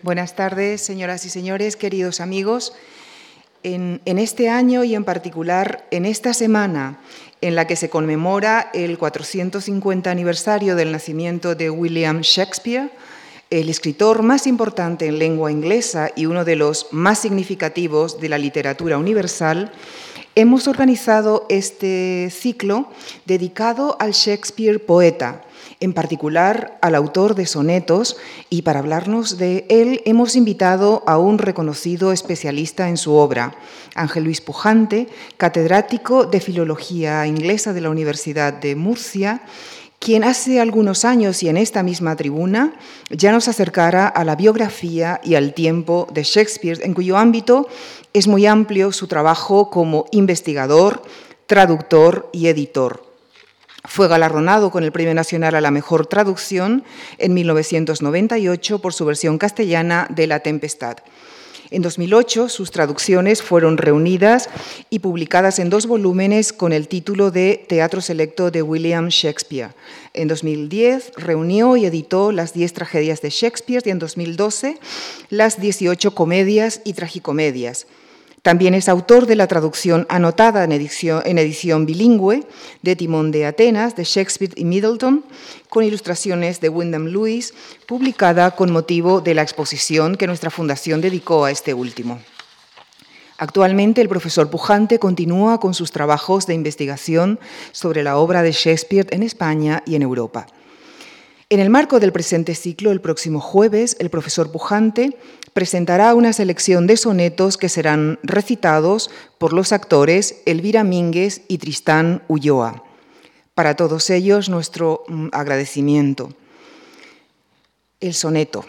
Buenas tardes, señoras y señores, queridos amigos. En, este año y en particular en esta semana en la que se conmemora el 450 aniversario del nacimiento de William Shakespeare, el escritor más importante en lengua inglesa y uno de los más significativos de la literatura universal, hemos organizado este ciclo dedicado al Shakespeare poeta, en particular al autor de sonetos, y para hablarnos de él hemos invitado a un reconocido especialista en su obra, Ángel Luis Pujante, catedrático de Filología Inglesa de la Universidad de Murcia, quien hace algunos años y en esta misma tribuna ya nos acercara a la biografía y al tiempo de Shakespeare, en cuyo ámbito es muy amplio su trabajo como investigador, traductor y editor. Fue galardonado con el Premio Nacional a la Mejor Traducción en 1998 por su versión castellana de La Tempestad. En 2008 sus traducciones fueron reunidas y publicadas en dos volúmenes con el título de Teatro Selecto de William Shakespeare. En 2010 reunió y editó las 10 tragedias de Shakespeare y en 2012 las 18 comedias y tragicomedias. También es autor de la traducción anotada en edición, bilingüe de Timón de Atenas, de Shakespeare y Middleton, con ilustraciones de Wyndham Lewis, publicada con motivo de la exposición que nuestra fundación dedicó a este último. Actualmente el profesor Pujante continúa con sus trabajos de investigación sobre la obra de Shakespeare en España y en Europa. En el marco del presente ciclo, el próximo jueves, el profesor Pujante presentará una selección de sonetos que serán recitados por los actores Elvira Mínguez y Tristán Ulloa. Para todos ellos, nuestro mm, agradecimiento. El soneto.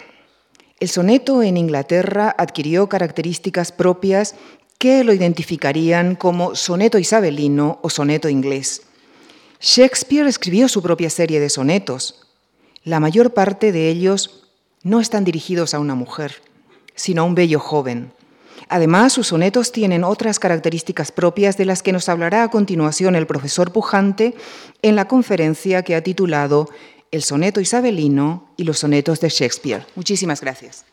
El soneto en Inglaterra adquirió características propias que lo identificarían como soneto isabelino o soneto inglés. Shakespeare escribió su propia serie de sonetos, la mayor parte de ellos no están dirigidos a una mujer, sino a un bello joven. Además, sus sonetos tienen otras características propias de las que nos hablará a continuación el profesor Pujante en la conferencia que ha titulado El soneto isabelino y los sonetos de Shakespeare. Muchísimas gracias.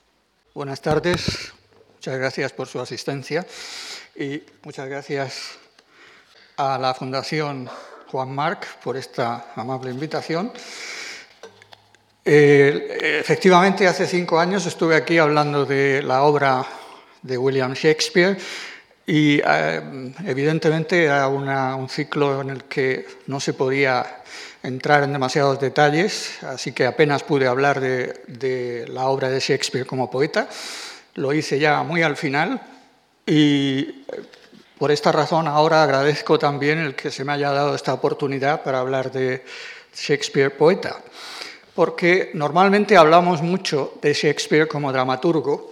Buenas tardes, muchas gracias por su asistencia y muchas gracias a la Fundación Juan Marc por esta amable invitación. Eh, efectivamente, hace cinco años estuve aquí hablando de la obra de William Shakespeare y eh, evidentemente era un ciclo en el que no se podía entrar en demasiados detalles, así que apenas pude hablar de, la obra de Shakespeare como poeta. Lo hice ya muy al final y eh, por esta razón ahora agradezco también el que se me haya dado esta oportunidad para hablar de Shakespeare poeta porque normalmente hablamos mucho de Shakespeare como dramaturgo,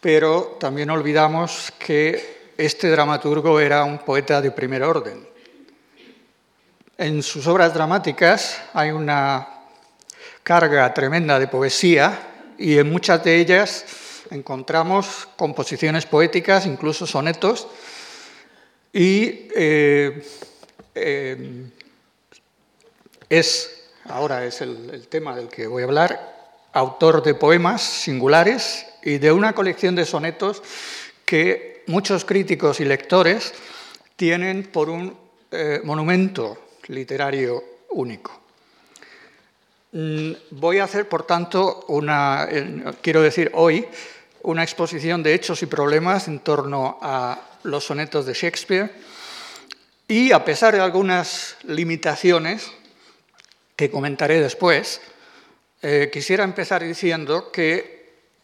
pero también olvidamos que este dramaturgo era un poeta de primer orden. En sus obras dramáticas hay una carga tremenda de poesía y en muchas de ellas encontramos composiciones poéticas, incluso sonetos, y eh, eh, es ahora es el, tema del que voy a hablar, autor de poemas singulares y de una colección de sonetos que muchos críticos y lectores tienen por un eh, monumento literario único. Mm, voy a hacer, por tanto, una, quiero decir hoy, una exposición de hechos y problemas en torno a los sonetos de Shakespeare y, a pesar de algunas limitaciones, que comentaré después, eh, quisiera empezar diciendo que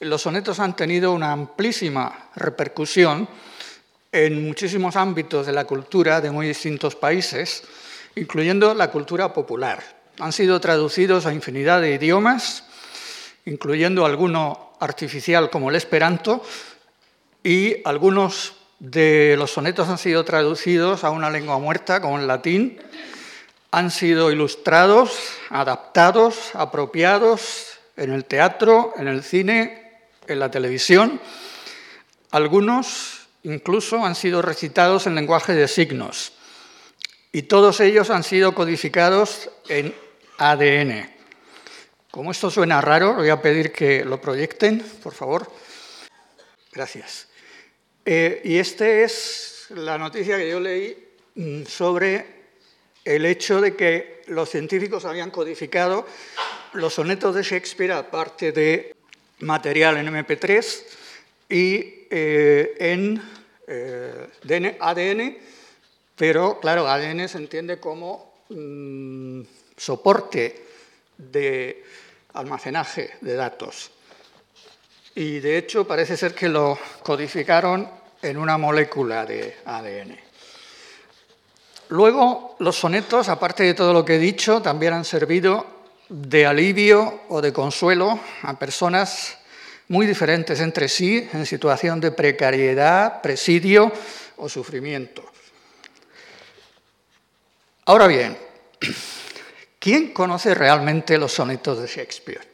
los sonetos han tenido una amplísima repercusión en muchísimos ámbitos de la cultura de muy distintos países, incluyendo la cultura popular. Han sido traducidos a infinidad de idiomas, incluyendo alguno artificial como el esperanto, y algunos de los sonetos han sido traducidos a una lengua muerta como el latín, han sido ilustrados, adaptados, apropiados en el teatro, en el cine, en la televisión. Algunos incluso han sido recitados en lenguaje de signos y todos ellos han sido codificados en ADN. Como esto suena raro, voy a pedir que lo proyecten, por favor. Gracias. Eh, y esta es la noticia que yo leí mm, sobre el hecho de que los científicos habían codificado los sonetos de Shakespeare, aparte de material en MP3 y eh, en eh, ADN, pero claro, ADN se entiende como mm, soporte de almacenaje de datos. Y de hecho parece ser que lo codificaron en una molécula de ADN. Luego, los sonetos, aparte de todo lo que he dicho, también han servido de alivio o de consuelo a personas muy diferentes entre sí en situación de precariedad, presidio o sufrimiento. Ahora bien, ¿quién conoce realmente los sonetos de Shakespeare?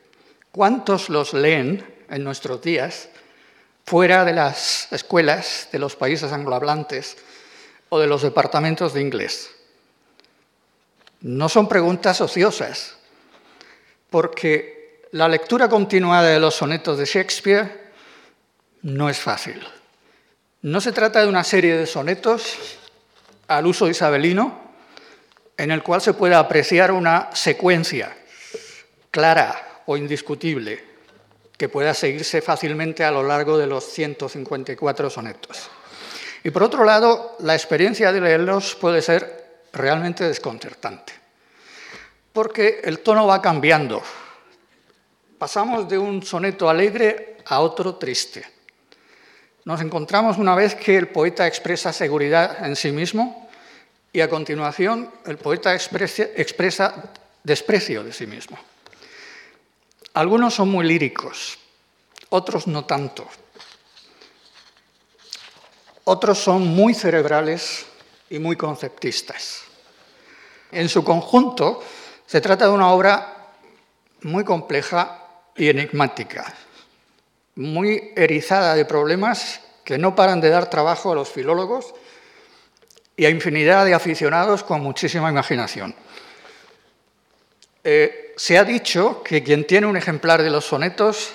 ¿Cuántos los leen en nuestros días fuera de las escuelas de los países anglohablantes o de los departamentos de inglés? No son preguntas ociosas, porque la lectura continuada de los sonetos de Shakespeare no es fácil. No se trata de una serie de sonetos al uso isabelino, en el cual se puede apreciar una secuencia clara o indiscutible que pueda seguirse fácilmente a lo largo de los 154 sonetos. Y por otro lado, la experiencia de leerlos puede ser realmente desconcertante, porque el tono va cambiando. Pasamos de un soneto alegre a otro triste. Nos encontramos una vez que el poeta expresa seguridad en sí mismo y a continuación, el poeta expresa desprecio de sí mismo. Algunos son muy líricos, otros no tanto. Otros son muy cerebrales y muy conceptistas. En su conjunto, se trata de una obra muy compleja y enigmática, muy erizada de problemas que no paran de dar trabajo a los filólogos y a infinidad de aficionados con muchísima imaginación. Eh, se ha dicho que quien tiene un ejemplar de los sonetos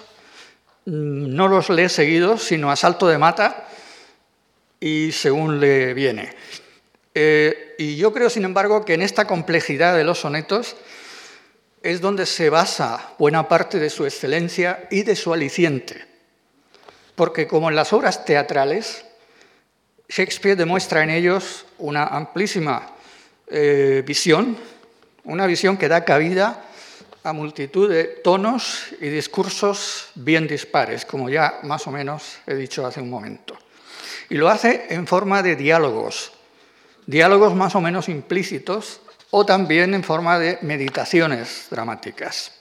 mm, no los lee seguidos, sino a salto de mata y según le viene. Eh, y yo creo, sin embargo, que en esta complejidad de los sonetos es donde se basa buena parte de su excelencia y de su aliciente. Porque como en las obras teatrales, Shakespeare demuestra en ellos una amplísima eh, visión, una visión que da cabida a multitud de tonos y discursos bien dispares, como ya más o menos he dicho hace un momento. Y lo hace en forma de diálogos, diálogos más o menos implícitos o también en forma de meditaciones dramáticas.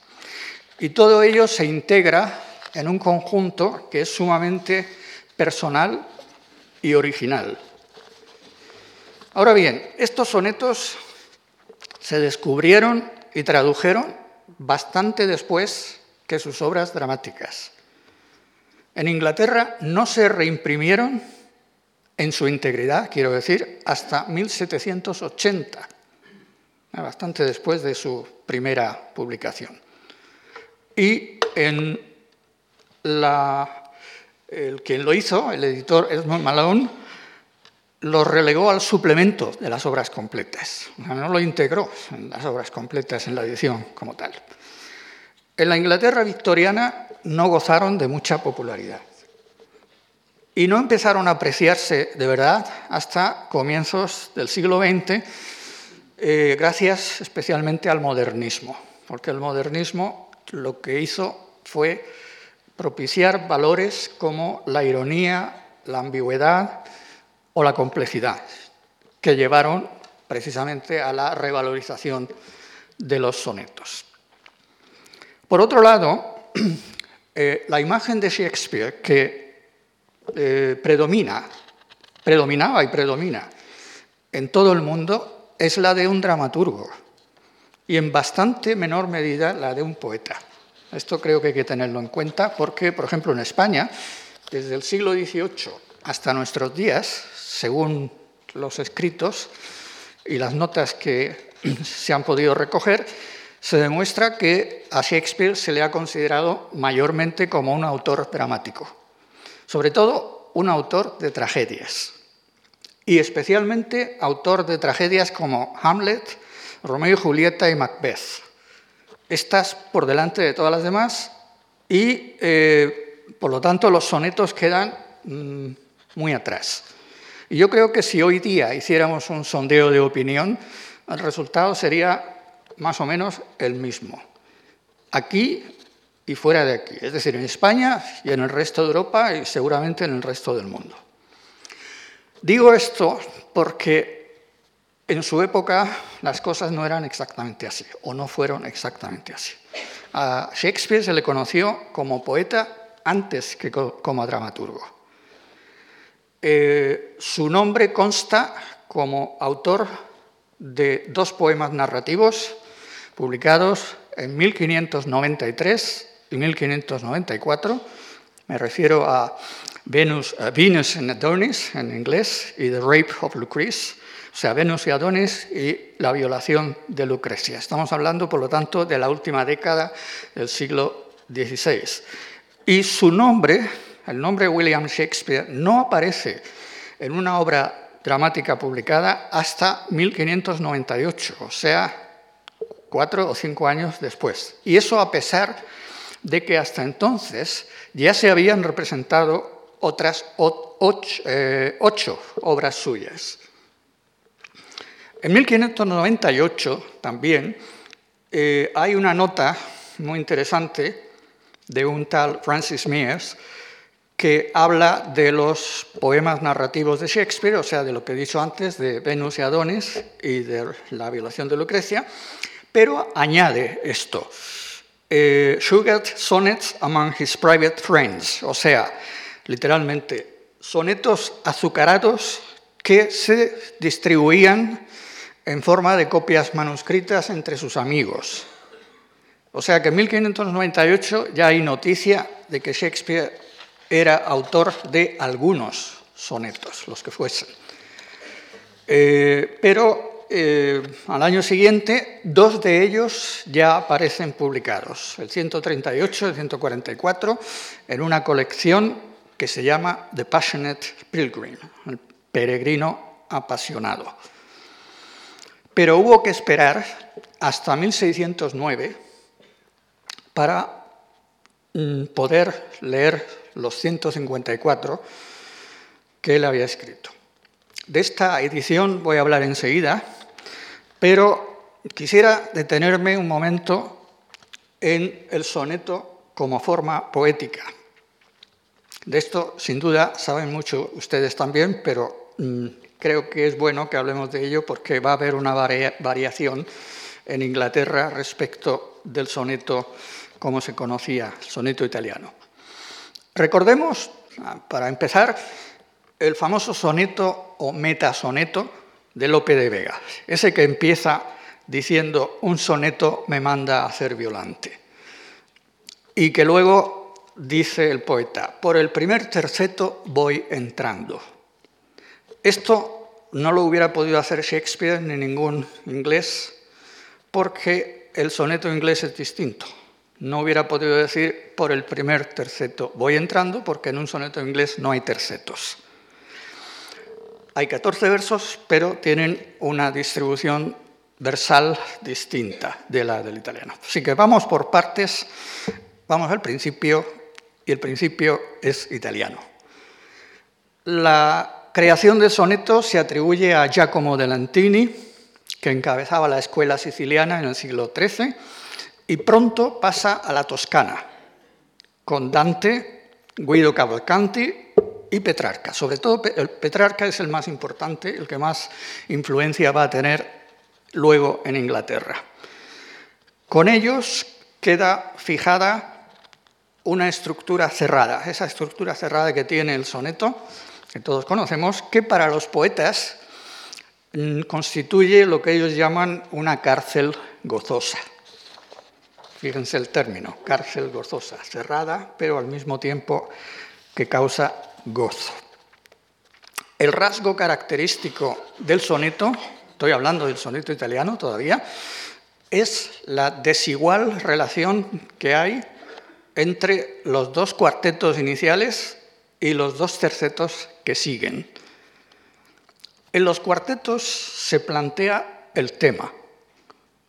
Y todo ello se integra en un conjunto que es sumamente personal y original. Ahora bien, estos sonetos se descubrieron y tradujeron bastante después que sus obras dramáticas. En Inglaterra no se reimprimieron en su integridad, quiero decir, hasta 1780, bastante después de su primera publicación. Y en el quien lo hizo, el editor Edmund Malone, lo relegó al suplemento de las obras completas. no lo integró en las obras completas en la edición como tal. En la Inglaterra victoriana no gozaron de mucha popularidad y no empezaron a apreciarse de verdad hasta comienzos del siglo XX, eh, gracias especialmente al modernismo, porque el modernismo lo que hizo fue propiciar valores como la ironía, la ambigüedad o la complejidad, que llevaron precisamente a la revalorización de los sonetos. Por otro lado, eh, la imagen de Shakespeare que eh, predomina, predominaba y predomina en todo el mundo es la de un dramaturgo y en bastante menor medida la de un poeta. Esto creo que hay que tenerlo en cuenta porque, por ejemplo, en España, desde el siglo XVIII hasta nuestros días, según los escritos y las notas que se han podido recoger, se demuestra que a Shakespeare se le ha considerado mayormente como un autor dramático, sobre todo un autor de tragedias, y especialmente autor de tragedias como Hamlet, Romeo y Julieta y Macbeth. Estas por delante de todas las demás y, eh, por lo tanto, los sonetos quedan mm, muy atrás. Y yo creo que si hoy día hiciéramos un sondeo de opinión, el resultado sería más o menos el mismo. Aquí y fuera de aquí, es decir, en España y en el resto de Europa y seguramente en el resto del mundo. Digo esto porque en su época las cosas no eran exactamente así, o no fueron exactamente así. A Shakespeare se le conoció como poeta antes que como dramaturgo. Eh, su nombre consta como autor de dos poemas narrativos publicados en 1593 y 1594. Me refiero a Venus, Venus and Adonis en inglés y The Rape of Lucrece, o sea, Venus y Adonis y la violación de Lucrecia. Estamos hablando, por lo tanto, de la última década del siglo XVI. Y su nombre, el nombre William Shakespeare, no aparece en una obra dramática publicada hasta 1598, o sea, cuatro o cinco años después. Y eso a pesar de que hasta entonces ya se habían representado otras eh, ocho, obras suyas. En 1598 también eh, hay una nota muy interesante de un tal Francis Mears que habla de los poemas narrativos de Shakespeare, o sea, de lo que he dicho antes, de Venus y Adonis y de la violación de Lucrecia, pero añade esto, eh, Sonnets among his private friends, o sea, literalmente, sonetos azucarados que se distribuían en forma de copias manuscritas entre sus amigos. O sea que en 1598 ya hay noticia de que Shakespeare era autor de algunos sonetos, los que fuesen. Eh, pero eh, al año siguiente, dos de ellos ya aparecen publicados, el 138 y el 144, en una colección que se llama The Passionate Pilgrim, el peregrino apasionado. Pero hubo que esperar hasta 1609 para mm, poder leer los 154 que él había escrito. De esta edición voy a hablar enseguida, pero quisiera detenerme un momento en el soneto como forma poética. De esto, sin duda, saben mucho ustedes también, pero mm, creo que es bueno que hablemos de ello porque va a haber una variación en Inglaterra respecto del soneto como se conocía, soneto italiano. Recordemos, ah, para empezar, el famoso soneto o metasoneto de Lope de Vega, ese que empieza diciendo un soneto me manda a hacer violante. Y que luego dice el poeta, por el primer terceto voy entrando. Esto no lo hubiera podido hacer Shakespeare ni ningún inglés, porque el soneto inglés es distinto. No hubiera podido decir por el primer terceto voy entrando, porque en un soneto inglés no hay tercetos. Hay 14 versos, pero tienen una distribución versal distinta de la del italiano. Así que vamos por partes, vamos al principio, y el principio es italiano. La creación del soneto se atribuye a Giacomo de Lantini, que encabezaba la escuela siciliana en el siglo XIII, y pronto pasa a la Toscana, con Dante, Guido Cavalcanti y Petrarca. Sobre todo Petrarca es el más importante, el que más influencia va a tener luego en Inglaterra. Con ellos queda fijada una estructura cerrada, esa estructura cerrada que tiene el soneto, que todos conocemos, que para los poetas mm, constituye lo que ellos llaman una cárcel gozosa. Fíjense el término, cárcel gozosa, cerrada, pero al mismo tiempo que causa gozo. El rasgo característico del soneto, estoy hablando del soneto italiano todavía, es la desigual relación que hay entre los dos cuartetos iniciales y los dos tercetos que siguen. En los cuartetos se plantea el tema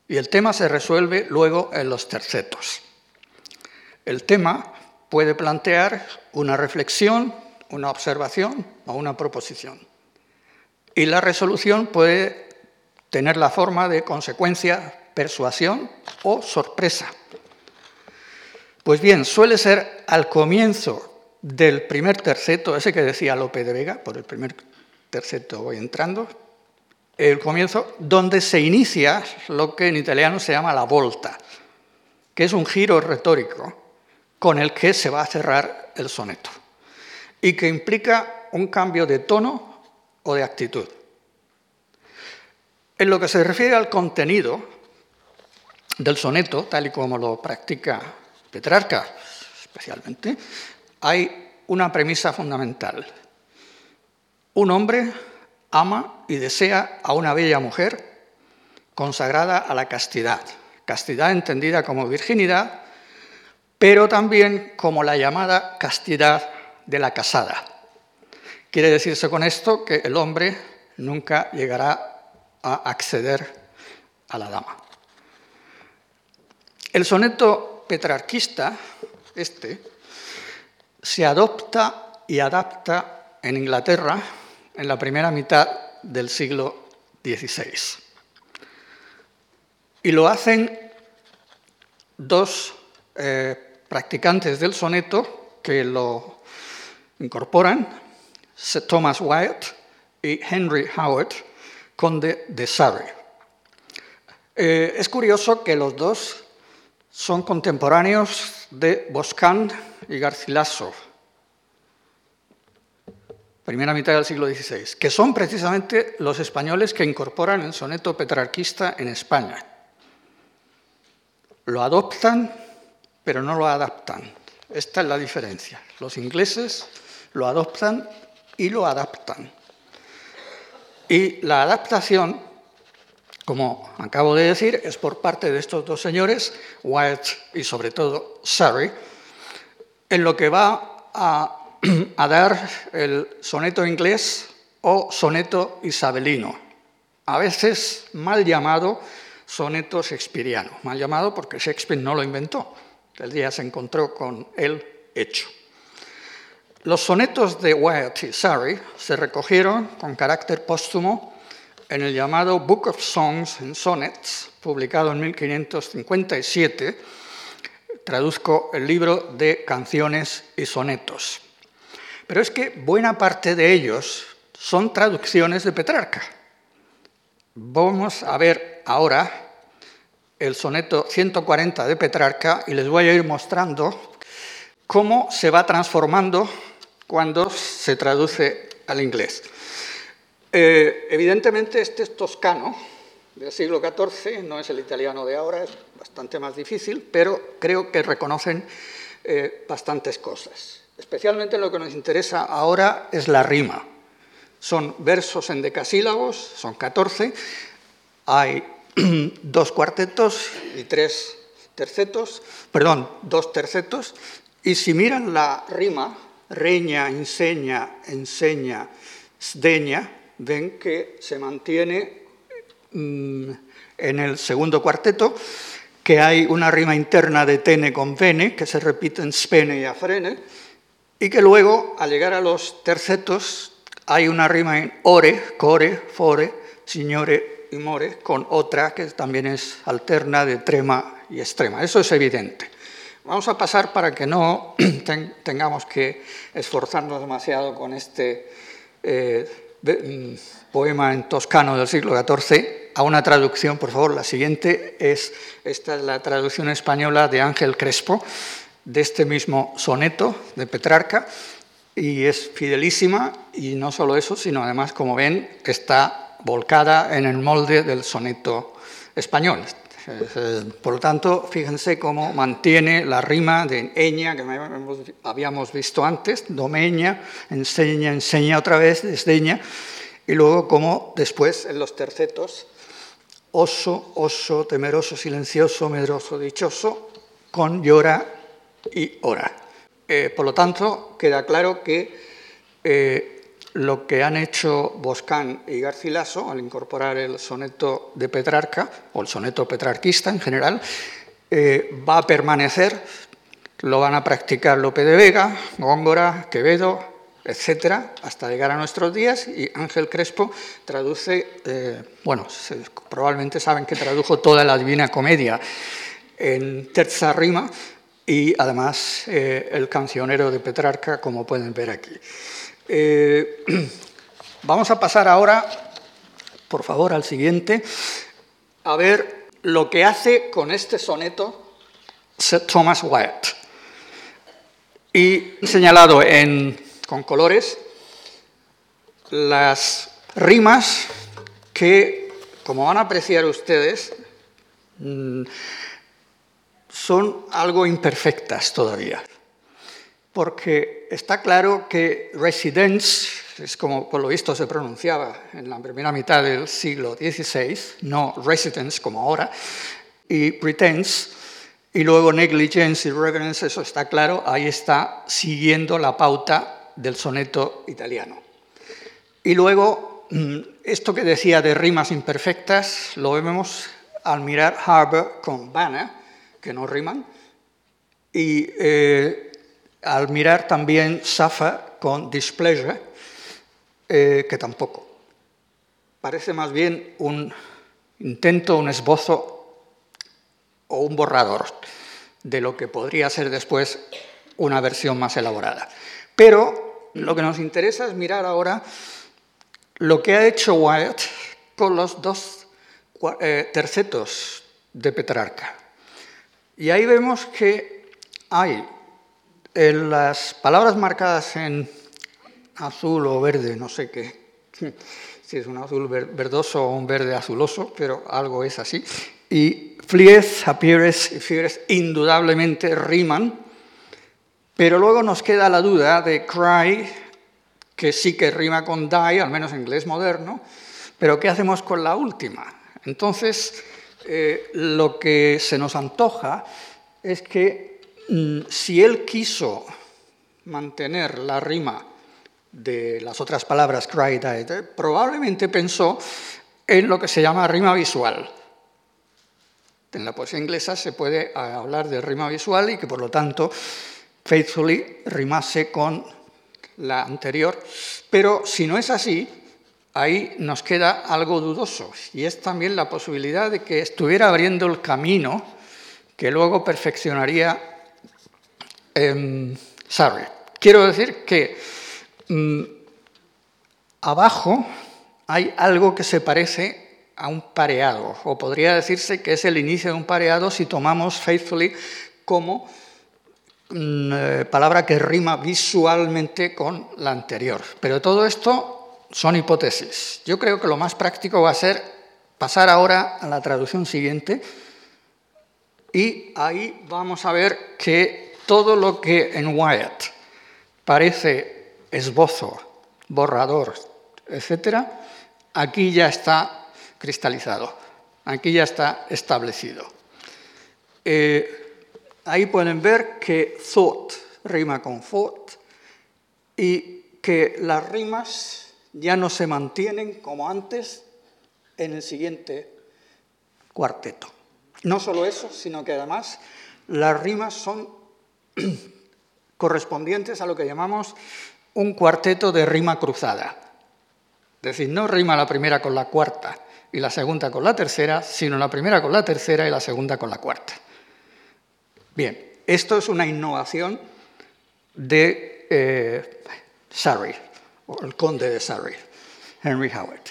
y el tema se resuelve luego en los tercetos. El tema puede plantear una reflexión, una observación o una proposición. Y la resolución puede tener la forma de consecuencia, persuasión o sorpresa. Pues bien, suele ser al comienzo del primer terceto, ese que decía Lope de Vega, por el primer terceto voy entrando, el comienzo donde se inicia lo que en italiano se llama la volta, que es un giro retórico con el que se va a cerrar el soneto y que implica un cambio de tono o de actitud. En lo que se refiere al contenido del soneto, tal y como lo practica Petrarca especialmente, hay una premisa fundamental. Un hombre ama y desea a una bella mujer consagrada a la castidad, castidad entendida como virginidad, pero también como la llamada castidad de la casada. Quiere decirse con esto que el hombre nunca llegará a acceder a la dama. El soneto petrarquista, este, se adopta y adapta en Inglaterra en la primera mitad del siglo XVI. Y lo hacen dos eh, practicantes del soneto que lo incorporan, Thomas Wyatt y Henry Howard, conde de Surrey. Eh, es curioso que los dos son contemporáneos de Boscán y Garcilaso, primera mitad del siglo XVI, que son precisamente los españoles que incorporan el soneto petrarquista en España. Lo adoptan, pero no lo adaptan. Esta es la diferencia. Los ingleses lo adoptan y lo adaptan. Y la adaptación, como acabo de decir, es por parte de estos dos señores, Wyatt y sobre todo Surrey, en lo que va a a dar el soneto inglés o soneto isabelino, a veces mal llamado soneto shakespeariano, mal llamado porque Shakespeare no lo inventó, el día se encontró con él hecho. Los sonetos de Wyatt y Surrey se recogieron con carácter póstumo en el llamado Book of Songs and Sonnets, publicado en 1557, traduzco el libro de canciones y sonetos. Pero es que buena parte de ellos son traducciones de Petrarca. Vamos a ver ahora el soneto 140 de Petrarca y les voy a ir mostrando cómo se va transformando cuando se traduce al inglés. Eh, evidentemente este es toscano del siglo XIV, no es el italiano de ahora, es bastante más difícil, pero creo que reconocen eh, bastantes cosas. Especialmente lo que nos interesa ahora es la rima. Son versos en decasílabos, son 14, hay dos cuartetos y tres tercetos, perdón, dos tercetos, y si miran la rima, reña, enseña, enseña, sdeña, ven que se mantiene mm, en el segundo cuarteto, que hay una rima interna de tene con vene, que se repite en spene y afrene, y que luego, al llegar a los tercetos, hay una rima en ore, core, fore, signore y more, con otra que también es alterna de trema y extrema. Eso es evidente. Vamos a pasar para que no tengamos que esforzarnos demasiado con este eh, mm, poema en toscano del siglo XIV a una traducción, por favor. La siguiente es, esta es la traducción española de Ángel Crespo, de este mismo soneto de Petrarca y es fidelísima y no solo eso, sino además, como ven, está volcada en el molde del soneto español. Por lo tanto, fíjense cómo mantiene la rima de eña que habíamos visto antes, domeña, enseña, enseña otra vez, desdeña, y luego cómo después en los tercetos oso, oso, temeroso, silencioso, medroso, dichoso, con llora y ora. Eh, por lo tanto, queda claro que eh, lo que han hecho Boscán y Garcilaso al incorporar el soneto de Petrarca, o el soneto petrarquista en general, eh, va a permanecer, lo van a practicar Lope de Vega, Góngora, Quevedo, etcétera, hasta llegar a nuestros días. Y Ángel Crespo traduce, eh, bueno, probablemente saben que tradujo toda la Divina Comedia en terza rima y además eh, el cancionero de Petrarca, como pueden ver aquí. Eh, vamos a pasar ahora, por favor, al siguiente, a ver lo que hace con este soneto Thomas Wyatt. Y señalado en con colores las rimas que, como van a apreciar ustedes, mm, son algo imperfectas todavía. Porque está claro que residence, es como por lo visto se pronunciaba en la primera mitad del siglo XVI, no residence como ahora, y pretense, y luego negligence y reverence, eso está claro, ahí está siguiendo la pauta del soneto italiano. Y luego, mm, esto que decía de rimas imperfectas, lo vemos al mirar Harbour con Banner, que no riman, y eh, al mirar también Safa con Displeasure, eh, que tampoco. Parece más bien un intento, un esbozo o un borrador de lo que podría ser después una versión más elaborada. Pero lo que nos interesa es mirar ahora lo que ha hecho Wyatt con los dos eh, tercetos de Petrarca. Y ahí vemos que hay en las palabras marcadas en azul o verde, no sé qué, si es un azul verdoso o un verde azuloso, pero algo es así. Y flies, appears y fieres indudablemente riman pero luego nos queda la duda de cry, que sí que rima con die, al menos en inglés moderno, pero ¿qué hacemos con la última? Entonces, eh, lo que se nos antoja es que si él quiso mantener la rima de las otras palabras probablemente pensó en lo que se llama rima visual. En la poesía inglesa se puede hablar de rima visual y que por lo tanto faithfully rimase con la anterior, pero si no es así, ahí nos queda algo dudoso, y es también la posibilidad de que estuviera abriendo el camino que luego perfeccionaría eh, Quiero decir que mm, abajo hay algo que se parece a un pareado, o podría decirse que es el inicio de un pareado si tomamos faithfully como eh, palabra que rima visualmente con la anterior. Pero todo esto son hipótesis. Yo creo que lo más práctico va a ser pasar ahora a la traducción siguiente y ahí vamos a ver que todo lo que en Wyatt parece esbozo, borrador, etc., aquí ya está cristalizado, aquí ya está establecido. Eh, Ahí pueden ver que thought rima con thought y que las rimas ya no se mantienen como antes en el siguiente cuarteto. No solo eso, sino que además las rimas son correspondientes a lo que llamamos un cuarteto de rima cruzada. Es decir, no rima la primera con la cuarta y la segunda con la tercera, sino la primera con la tercera y la segunda con la cuarta. Bien, esto es una innovación de eh, Surrey, o el conde de Surrey, Henry Howard.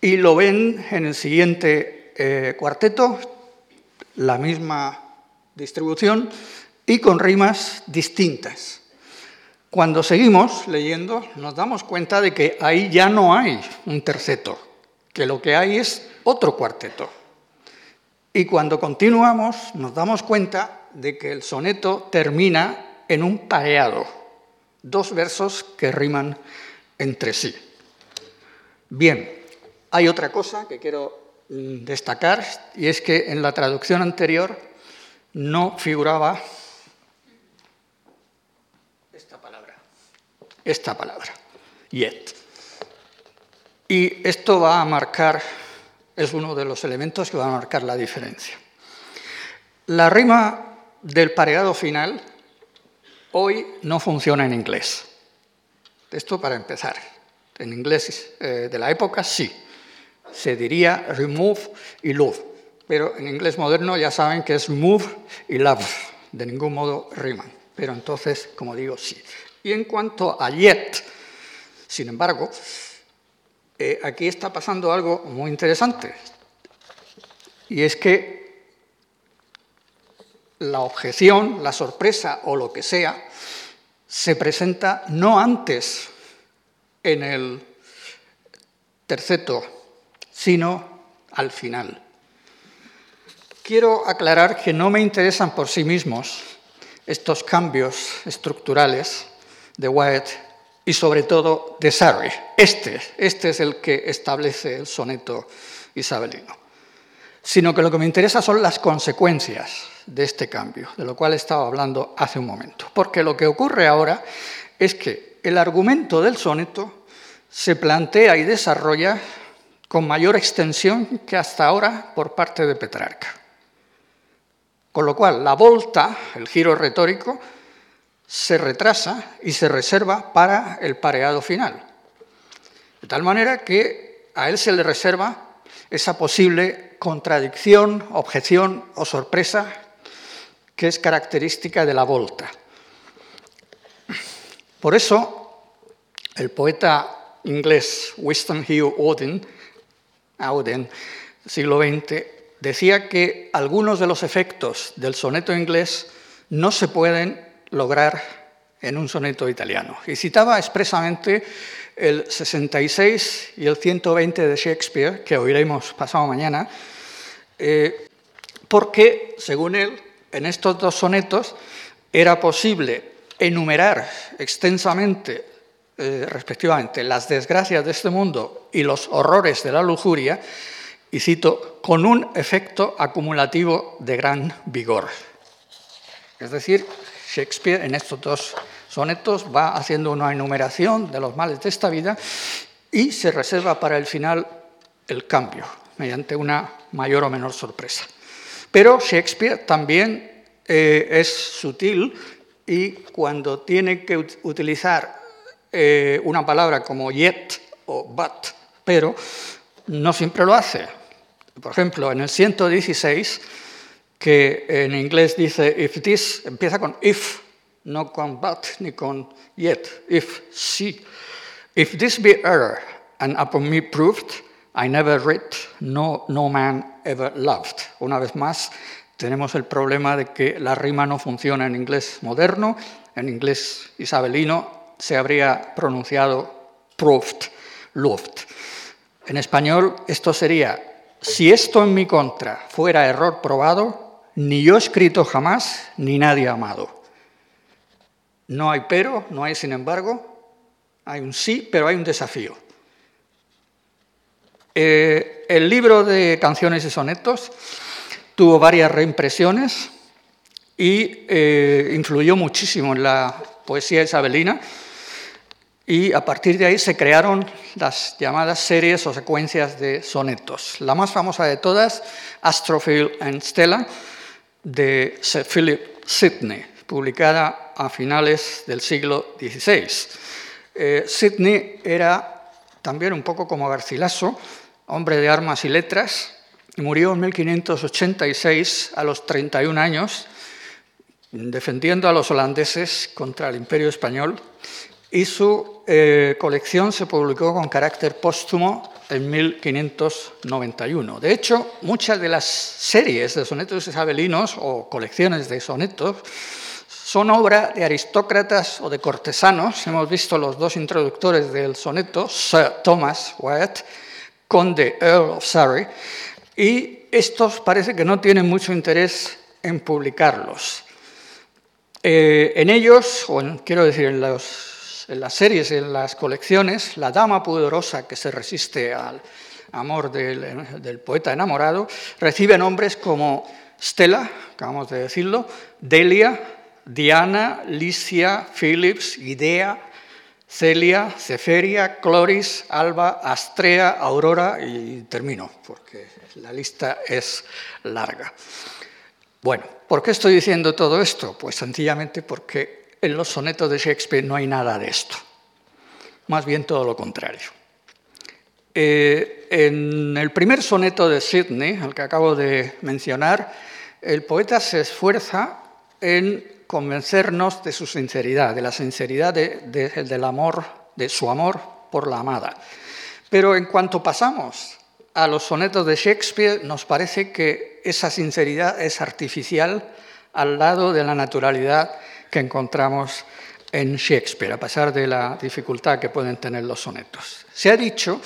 Y lo ven en el siguiente eh, cuarteto, la misma distribución y con rimas distintas. Cuando seguimos leyendo, nos damos cuenta de que ahí ya no hay un terceto, que lo que hay es otro cuarteto. Y cuando continuamos, nos damos cuenta de que el soneto termina en un pareado, dos versos que riman entre sí. Bien, hay otra cosa que quiero destacar y es que en la traducción anterior no figuraba esta palabra, esta palabra, yet. Y esto va a marcar, es uno de los elementos que va a marcar la diferencia. La rima del pareado final hoy no funciona en inglés. Esto para empezar. En inglés eh, de la época sí. Se diría remove y love. Pero en inglés moderno ya saben que es move y love. De ningún modo riman. Pero entonces, como digo, sí. Y en cuanto a yet, sin embargo, eh, aquí está pasando algo muy interesante. Y es que la objeción, la sorpresa o lo que sea, se presenta no antes en el terceto, sino al final. Quiero aclarar que no me interesan por sí mismos estos cambios estructurales de Wyatt y sobre todo de Surrey. Este, este es el que establece el soneto isabelino. Sino que lo que me interesa son las consecuencias de este cambio, de lo cual estaba hablando hace un momento. Porque lo que ocurre ahora es que el argumento del soneto se plantea y desarrolla con mayor extensión que hasta ahora por parte de Petrarca. Con lo cual, la volta, el giro retórico, se retrasa y se reserva para el pareado final. De tal manera que a él se le reserva esa posible contradicción, objeción o sorpresa que es característica de la volta. Por eso, el poeta inglés Winston Hugh Auden, Auden, siglo XX, decía que algunos de los efectos del soneto inglés no se pueden lograr en un soneto italiano. Y citaba expresamente el 66 y el 120 de Shakespeare, que oiremos pasado mañana, eh, porque, según él, en estos dos sonetos era posible enumerar extensamente, eh, respectivamente, las desgracias de este mundo y los horrores de la lujuria, y cito, con un efecto acumulativo de gran vigor. Es decir, Shakespeare en estos dos sonetos va haciendo una enumeración de los males de esta vida y se reserva para el final el cambio, mediante una mayor o menor sorpresa. Pero Shakespeare también eh, es sutil y cuando tiene que utilizar eh, una palabra como yet o but, pero no siempre lo hace. Por ejemplo, en el 116, que en inglés dice if this, empieza con if, no con but ni con yet, if, si. If this be error and upon me proved, I never read, no, no man ever loved. Una vez más, tenemos el problema de que la rima no funciona en inglés moderno, en inglés isabelino se habría pronunciado proved, loved. En español esto sería, si esto en mi contra fuera error probado, ni yo escrito jamás, ni nadie amado. No hay pero, no hay sin embargo, hay un sí, pero hay un desafío. Eh, el libro de canciones y sonetos tuvo varias reimpresiones y eh, influyó muchísimo en la poesía isabelina y a partir de ahí se crearon las llamadas series o secuencias de sonetos. La más famosa de todas, Astrophil and Stella, de Sir Philip Sidney, publicada a finales del siglo XVI. Eh, Sidney era también un poco como Garcilaso, hombre de armas y letras, murió en 1586 a los 31 años, defendiendo a los holandeses contra el imperio español, y su eh, colección se publicó con carácter póstumo en 1591. De hecho, muchas de las series de sonetos isabelinos o colecciones de sonetos son obra de aristócratas o de cortesanos. Hemos visto los dos introductores del soneto, Sir Thomas Wyatt, conde Earl of Surrey, y estos parece que no tienen mucho interés en publicarlos. Eh, en ellos, o quiero decir, en, las series, en las colecciones, la dama pudorosa que se resiste al, amor del, poeta enamorado, recibe nombres como Stella, acabamos de decirlo, Delia, Diana, Licia, Phillips, Idea, Celia, Ceferia, Cloris, Alba, Astrea, Aurora y termino, porque la lista es larga. Bueno, ¿por qué estoy diciendo todo esto? Pues sencillamente porque en los sonetos de Shakespeare no hay nada de esto, más bien todo lo contrario. Eh, en el primer soneto de Sidney, al que acabo de mencionar, el poeta se esfuerza en convencernos de su sinceridad, de la sinceridad del amor, de su amor por la amada. Pero en cuanto pasamos a los sonetos de Shakespeare, nos parece que esa sinceridad es artificial al lado de la naturalidad que encontramos en Shakespeare, a pesar de la dificultad que pueden tener los sonetos. Se ha dicho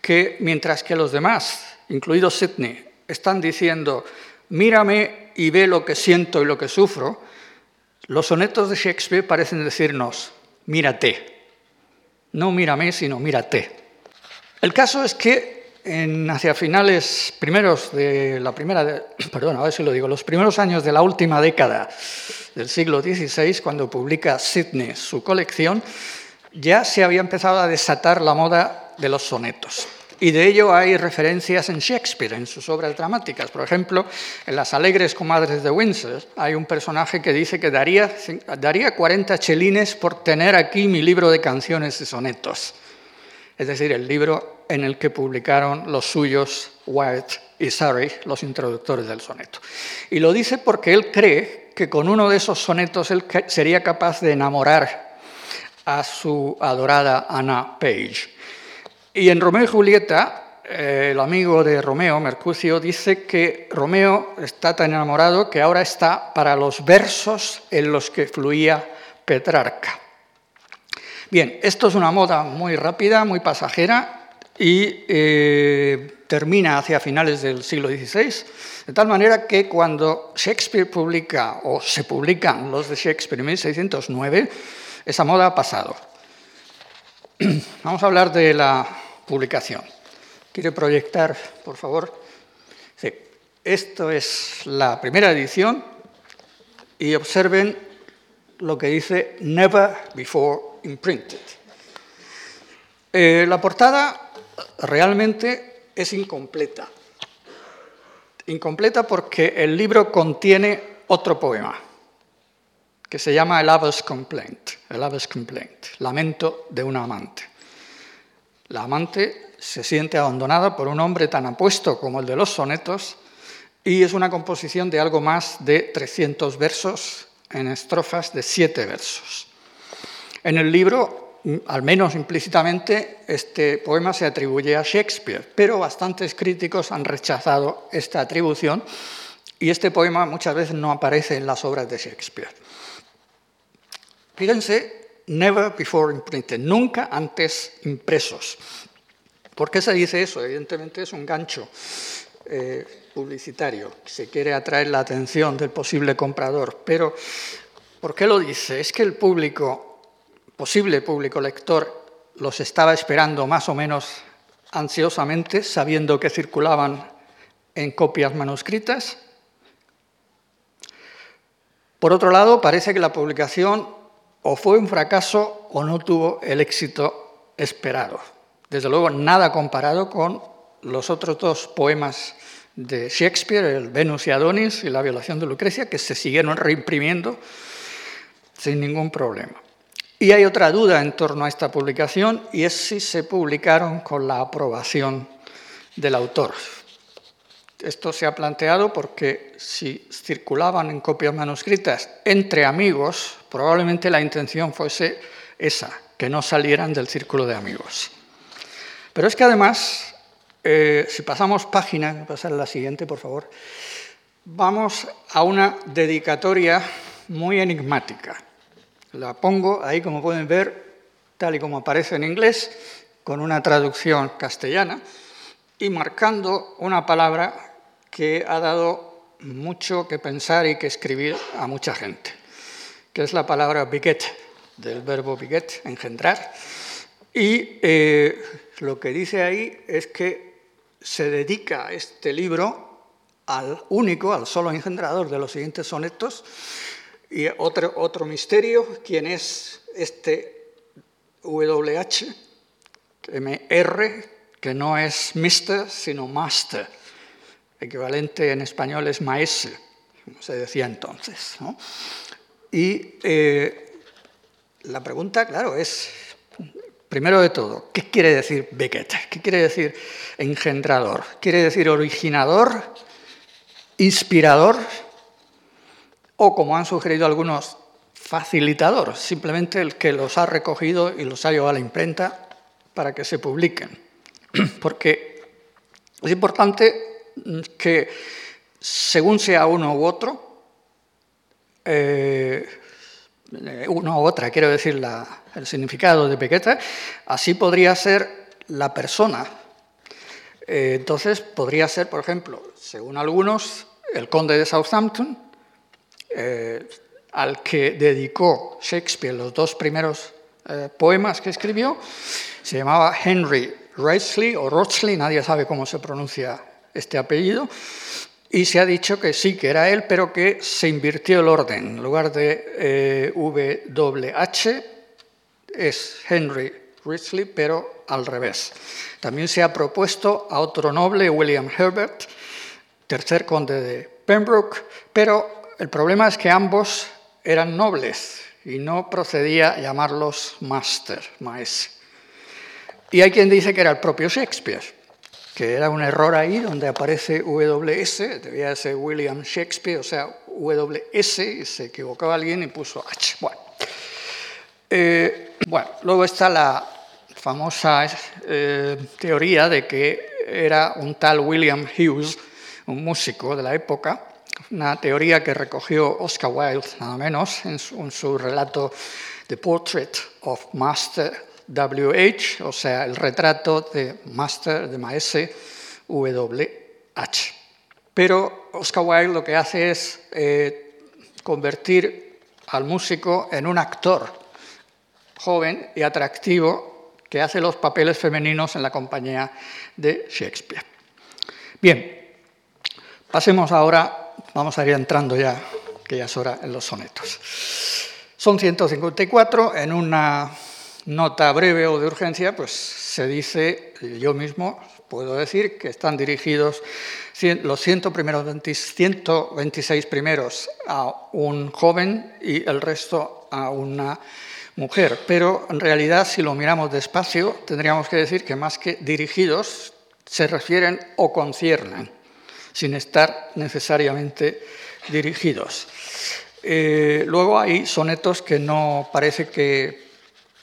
que mientras que los demás, incluido Sidney, están diciendo, mírame y ve lo que siento y lo que sufro, los sonetos de Shakespeare parecen decirnos, mírate. No mírame, sino mírate. El caso es que en, hacia finales primeros de la primera, perdón, a ver si lo digo, los primeros años de la última década del siglo XVI, cuando publica Sidney su colección, ya se había empezado a desatar la moda de los sonetos. Y de ello hay referencias en Shakespeare, en sus obras dramáticas. Por ejemplo, en Las Alegres Comadres de Windsor hay un personaje que dice que daría, daría 40 chelines por tener aquí mi libro de canciones y sonetos. Es decir, el libro en el que publicaron los suyos White y Surrey, los introductores del soneto. Y lo dice porque él cree que con uno de esos sonetos él sería capaz de enamorar a su adorada Anna Page. Y en Romeo y Julieta, eh, el amigo de Romeo, Mercucio, dice que Romeo está tan enamorado que ahora está para los versos en los que fluía Petrarca. Bien, esto es una moda muy rápida, muy pasajera y eh, termina hacia finales del siglo XVI, de tal manera que cuando Shakespeare publica o se publican los de Shakespeare en 1609, esa moda ha pasado. Vamos a hablar de la publicación. ¿Quiere proyectar, por favor? Esto es la primera edición y observen lo que dice Never Before Imprinted. Eh, la portada realmente es incompleta. Incompleta porque el libro contiene otro poema que se llama El Lover's Complaint, el Lover's Complaint, Lamento de un amante. La amante se siente abandonada por un hombre tan apuesto como el de los sonetos y es una composición de algo más de 300 versos en estrofas de siete versos. En el libro, al menos implícitamente, este poema se atribuye a Shakespeare, pero bastantes críticos han rechazado esta atribución y este poema muchas veces no aparece en las obras de Shakespeare. Fíjense never before imprinted, nunca antes impresos. ¿Por qué se dice eso? Evidentemente es un gancho eh, publicitario, se quiere atraer la atención del posible comprador, pero ¿por qué lo dice? Es que el público, posible público lector, los estaba esperando más o menos ansiosamente, sabiendo que circulaban en copias manuscritas. Por otro lado, parece que la publicación o fue un fracaso o no tuvo el éxito esperado. Desde luego, nada comparado con los otros dos poemas de Shakespeare, el Venus y Adonis y la violación de Lucrecia, que se siguieron reimprimiendo sin ningún problema. Y hay otra duda en torno a esta publicación y es si se publicaron con la aprobación del autor. Esto se ha planteado porque si circulaban en copias manuscritas entre amigos, probablemente la intención fuese esa, que no salieran del círculo de amigos. Pero es que además, eh, si pasamos página, pasar a la siguiente, por favor, vamos a una dedicatoria muy enigmática. La pongo ahí, como pueden ver, tal y como aparece en inglés, con una traducción castellana y marcando una palabra que ha dado mucho que pensar y que escribir a mucha gente, que es la palabra beget, del verbo beget, engendrar. Y eh, lo que dice ahí es que se dedica este libro al único, al solo engendrador de los siguientes sonetos. Y otro, otro misterio, ¿quién es este WH, MR, que no es Mr, sino Master? Equivalente en español es maese, como se decía entonces. Y eh, la pregunta, claro, es, primero de todo, ¿qué quiere decir Beckett? ¿Qué quiere decir engendrador? ¿Quiere decir originador? ¿Inspirador? O, como han sugerido algunos, facilitador, simplemente el que los ha recogido y los ha llevado a la imprenta para que se publiquen. Porque es importante que, según sea uno u otro, eh, u otra, quiero decir el significado de Pequeta, así podría ser la persona. Eh, entonces podría ser, por ejemplo, según algunos, el conde de Southampton, eh, al que dedicó Shakespeare los dos primeros eh, poemas que escribió, se llamaba Henry Wriothesley o Rochley, nadie sabe cómo se pronuncia este apellido, y se ha dicho que sí, que era él, pero que se invirtió el orden. En lugar de eh, WH es Henry Wriothesley, pero al revés. También se ha propuesto a otro noble, William Herbert, tercer conde de Pembroke, pero el problema es que ambos eran nobles y no procedía llamarlos master, maese. Y hay quien dice que era el propio Shakespeare, que era un error ahí donde aparece WS, debía ser William Shakespeare, o sea, WS, y se equivocaba alguien y puso H. Bueno, eh, luego está la famosa eh, teoría de que era un tal William Hughes, un músico de la época, una teoría que recogió Oscar Wilde, nada menos, en su, relato The Portrait of Master W.H., o sea, el retrato de Master, de Maese W.H. Pero Oscar Wilde lo que hace es eh, convertir al músico en un actor joven y atractivo que hace los papeles femeninos en la compañía de Shakespeare. Bien, pasemos ahora Vamos a ir entrando ya, que ya es hora, en los sonetos. Son 154. En una nota breve o de urgencia, pues se dice, yo mismo puedo decir, que están dirigidos los 100 primeros, 126 primeros a un joven y el resto a una mujer. Pero en realidad, si lo miramos despacio, tendríamos que decir que más que dirigidos, se refieren o conciernen sin estar necesariamente dirigidos. Eh, luego hay sonetos que no parece que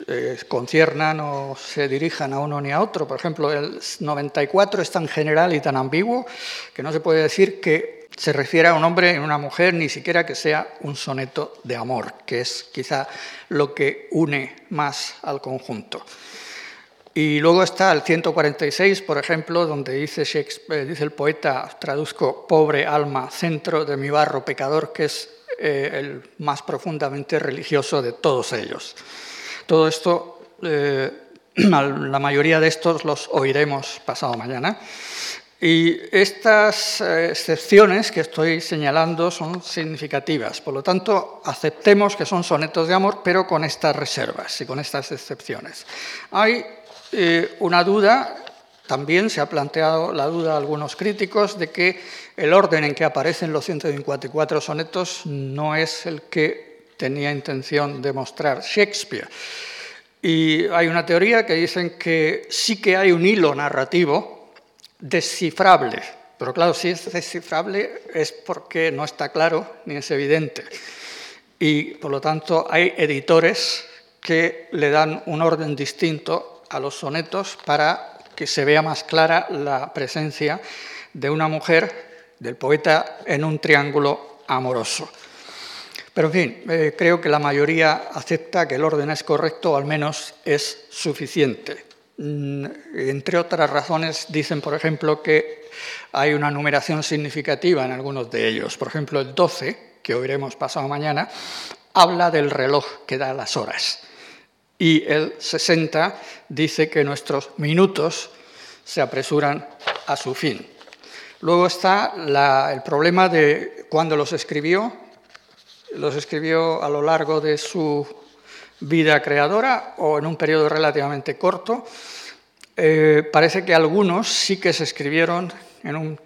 eh, conciernan o se dirijan a uno ni a otro. Por ejemplo, el 94 es tan general y tan ambiguo que no se puede decir que se refiere a un hombre y una mujer, ni siquiera que sea un soneto de amor, que es quizá lo que une más al conjunto. Y luego está el 146, por ejemplo, donde dice, Shakespeare, dice el poeta, traduzco, pobre alma, centro de mi barro pecador, que es eh, el más profundamente religioso de todos ellos. Todo esto, eh, la mayoría de estos los oiremos pasado mañana. Y estas eh, excepciones que estoy señalando son significativas. Por lo tanto, aceptemos que son sonetos de amor, pero con estas reservas y con estas excepciones. Hay eh, una duda, también se ha planteado la duda a algunos críticos de que el orden en que aparecen los 154 sonetos no es el que tenía intención de mostrar Shakespeare. Y hay una teoría que dicen que sí que hay un hilo narrativo descifrable, pero claro, si es descifrable es porque no está claro ni es evidente. Y por lo tanto hay editores que le dan un orden distinto a los sonetos para que se vea más clara la presencia de una mujer, del poeta, en un triángulo amoroso. Pero en fin, eh, creo que la mayoría acepta que el orden es correcto o al menos es suficiente. Mm, entre otras razones, dicen, por ejemplo, que hay una numeración significativa en algunos de ellos. Por ejemplo, el 12, que oiremos pasado mañana, habla del reloj que da las horas y el 60 dice que nuestros minutos se apresuran a su fin. Luego está el problema de cuando los escribió. Los escribió a lo largo de su vida creadora o en un periodo relativamente corto. Eh, parece que algunos sí que se escribieron en un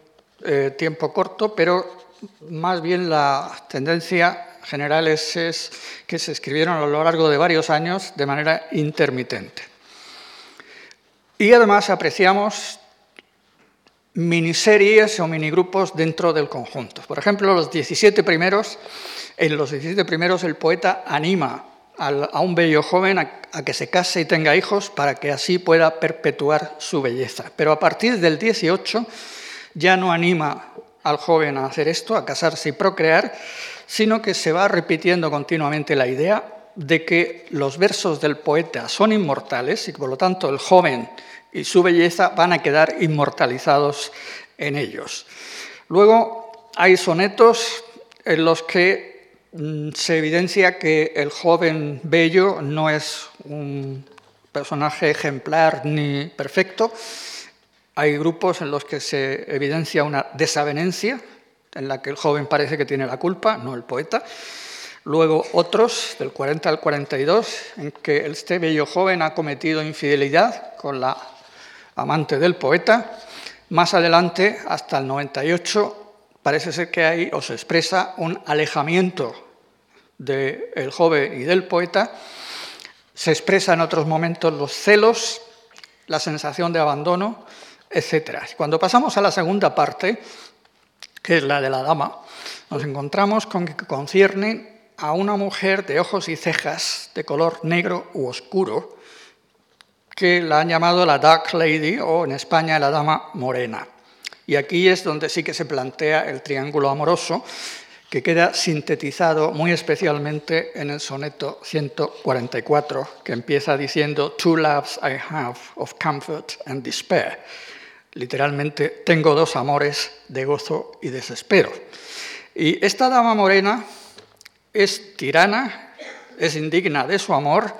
eh, tiempo corto, pero más bien la tendencia general es, que se escribieron a lo largo de varios años de manera intermitente. Y además apreciamos miniseries o minigrupos dentro del conjunto. Por ejemplo, los 17 primeros, en los 17 primeros el poeta anima a un bello joven a, que se case y tenga hijos para que así pueda perpetuar su belleza. Pero a partir del 18 ya no anima al joven a hacer esto, a casarse y procrear, sino que se va repitiendo continuamente la idea de que los versos del poeta son inmortales y por lo tanto el joven y su belleza van a quedar inmortalizados en ellos. Luego hay sonetos en los que mm, se evidencia que el joven bello no es un personaje ejemplar ni perfecto. Hay grupos en los que se evidencia una desavenencia, en la que el joven parece que tiene la culpa, no el poeta. Luego otros, del 40 al 42, en que este bello joven ha cometido infidelidad con la amante del poeta. Más adelante, hasta el 98, parece ser que hay o se expresa un alejamiento del joven y del poeta. Se expresa en otros momentos los celos, la sensación de abandono, etc. Cuando pasamos a la segunda parte, que es la de la dama, nos encontramos con que concierne a una mujer de ojos y cejas de color negro u oscuro, que la han llamado la Dark Lady o en España la Dama Morena. Y aquí es donde sí que se plantea el triángulo amoroso, que queda sintetizado muy especialmente en el soneto 144, que empieza diciendo Two loves I have of comfort and despair. Literalmente, tengo dos amores de gozo y desespero. Y esta dama morena es tirana, es indigna de su amor,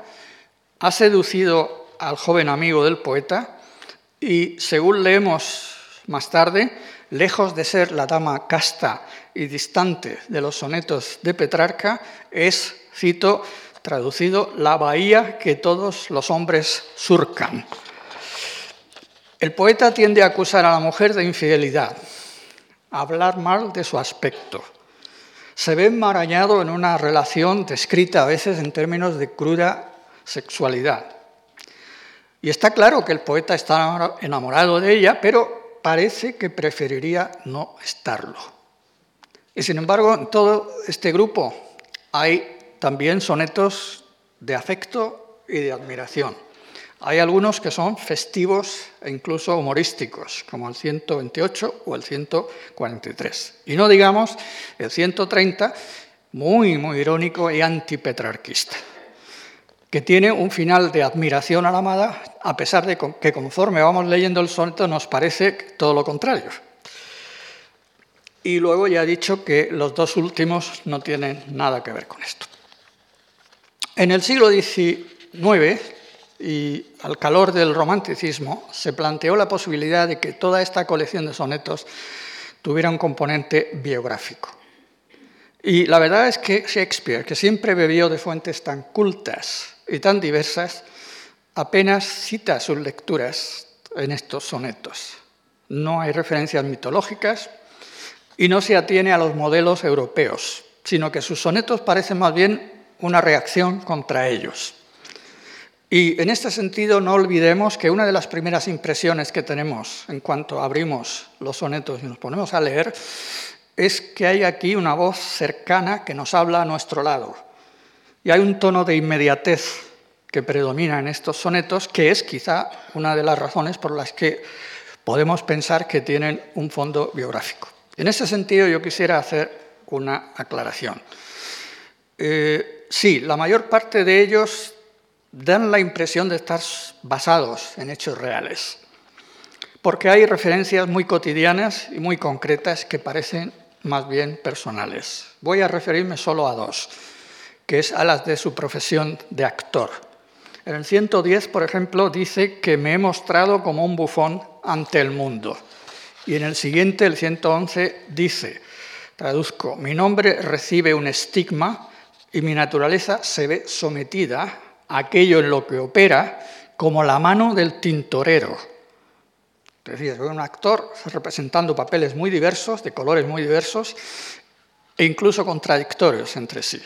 ha seducido al joven amigo del poeta y, según leemos más tarde, lejos de ser la dama casta y distante de los sonetos de Petrarca, es, cito, traducido, la bahía que todos los hombres surcan. El poeta tiende a acusar a la mujer de infidelidad, a hablar mal de su aspecto. Se ve enmarañado en una relación descrita a veces en términos de cruda sexualidad. Y está claro que el poeta está enamorado de ella, pero parece que preferiría no estarlo. Y sin embargo, en todo este grupo hay también sonetos de afecto y de admiración. Hay algunos que son festivos e incluso humorísticos, como el 128 o el 143. Y no digamos el 130, muy, muy irónico y antipetrarquista que tiene un final de admiración a la amada, a pesar de que conforme vamos leyendo el soneto nos parece todo lo contrario. Y luego ya he dicho que los dos últimos no tienen nada que ver con esto. En el siglo XIX, y al calor del romanticismo, se planteó la posibilidad de que toda esta colección de sonetos tuviera un componente biográfico. Y la verdad es que Shakespeare, que siempre bebió de fuentes tan cultas y tan diversas, apenas cita sus lecturas en estos sonetos. No hay referencias mitológicas y no se atiene a los modelos europeos, sino que sus sonetos parecen más bien una reacción contra ellos. Y en este sentido no olvidemos que una de las primeras impresiones que tenemos en cuanto abrimos los sonetos y nos ponemos a leer es que hay aquí una voz cercana que nos habla a nuestro lado, y hay un tono de inmediatez que predomina en estos sonetos, que es quizá una de las razones por las que podemos pensar que tienen un fondo biográfico. En ese sentido, yo quisiera hacer una aclaración. Eh, sí, la mayor parte de ellos dan la impresión de estar basados en hechos reales, porque hay referencias muy cotidianas y muy concretas que parecen más bien personales. Voy a referirme solo a dos que es a las de su profesión de actor. En el 110, por ejemplo, dice que me he mostrado como un bufón ante el mundo. Y en el siguiente, el 111, dice, traduzco, mi nombre recibe un estigma y mi naturaleza se ve sometida aquello en lo que opera como la mano del tintorero. Es decir, un actor representando papeles muy diversos, de colores muy diversos e incluso contradictorios entre sí.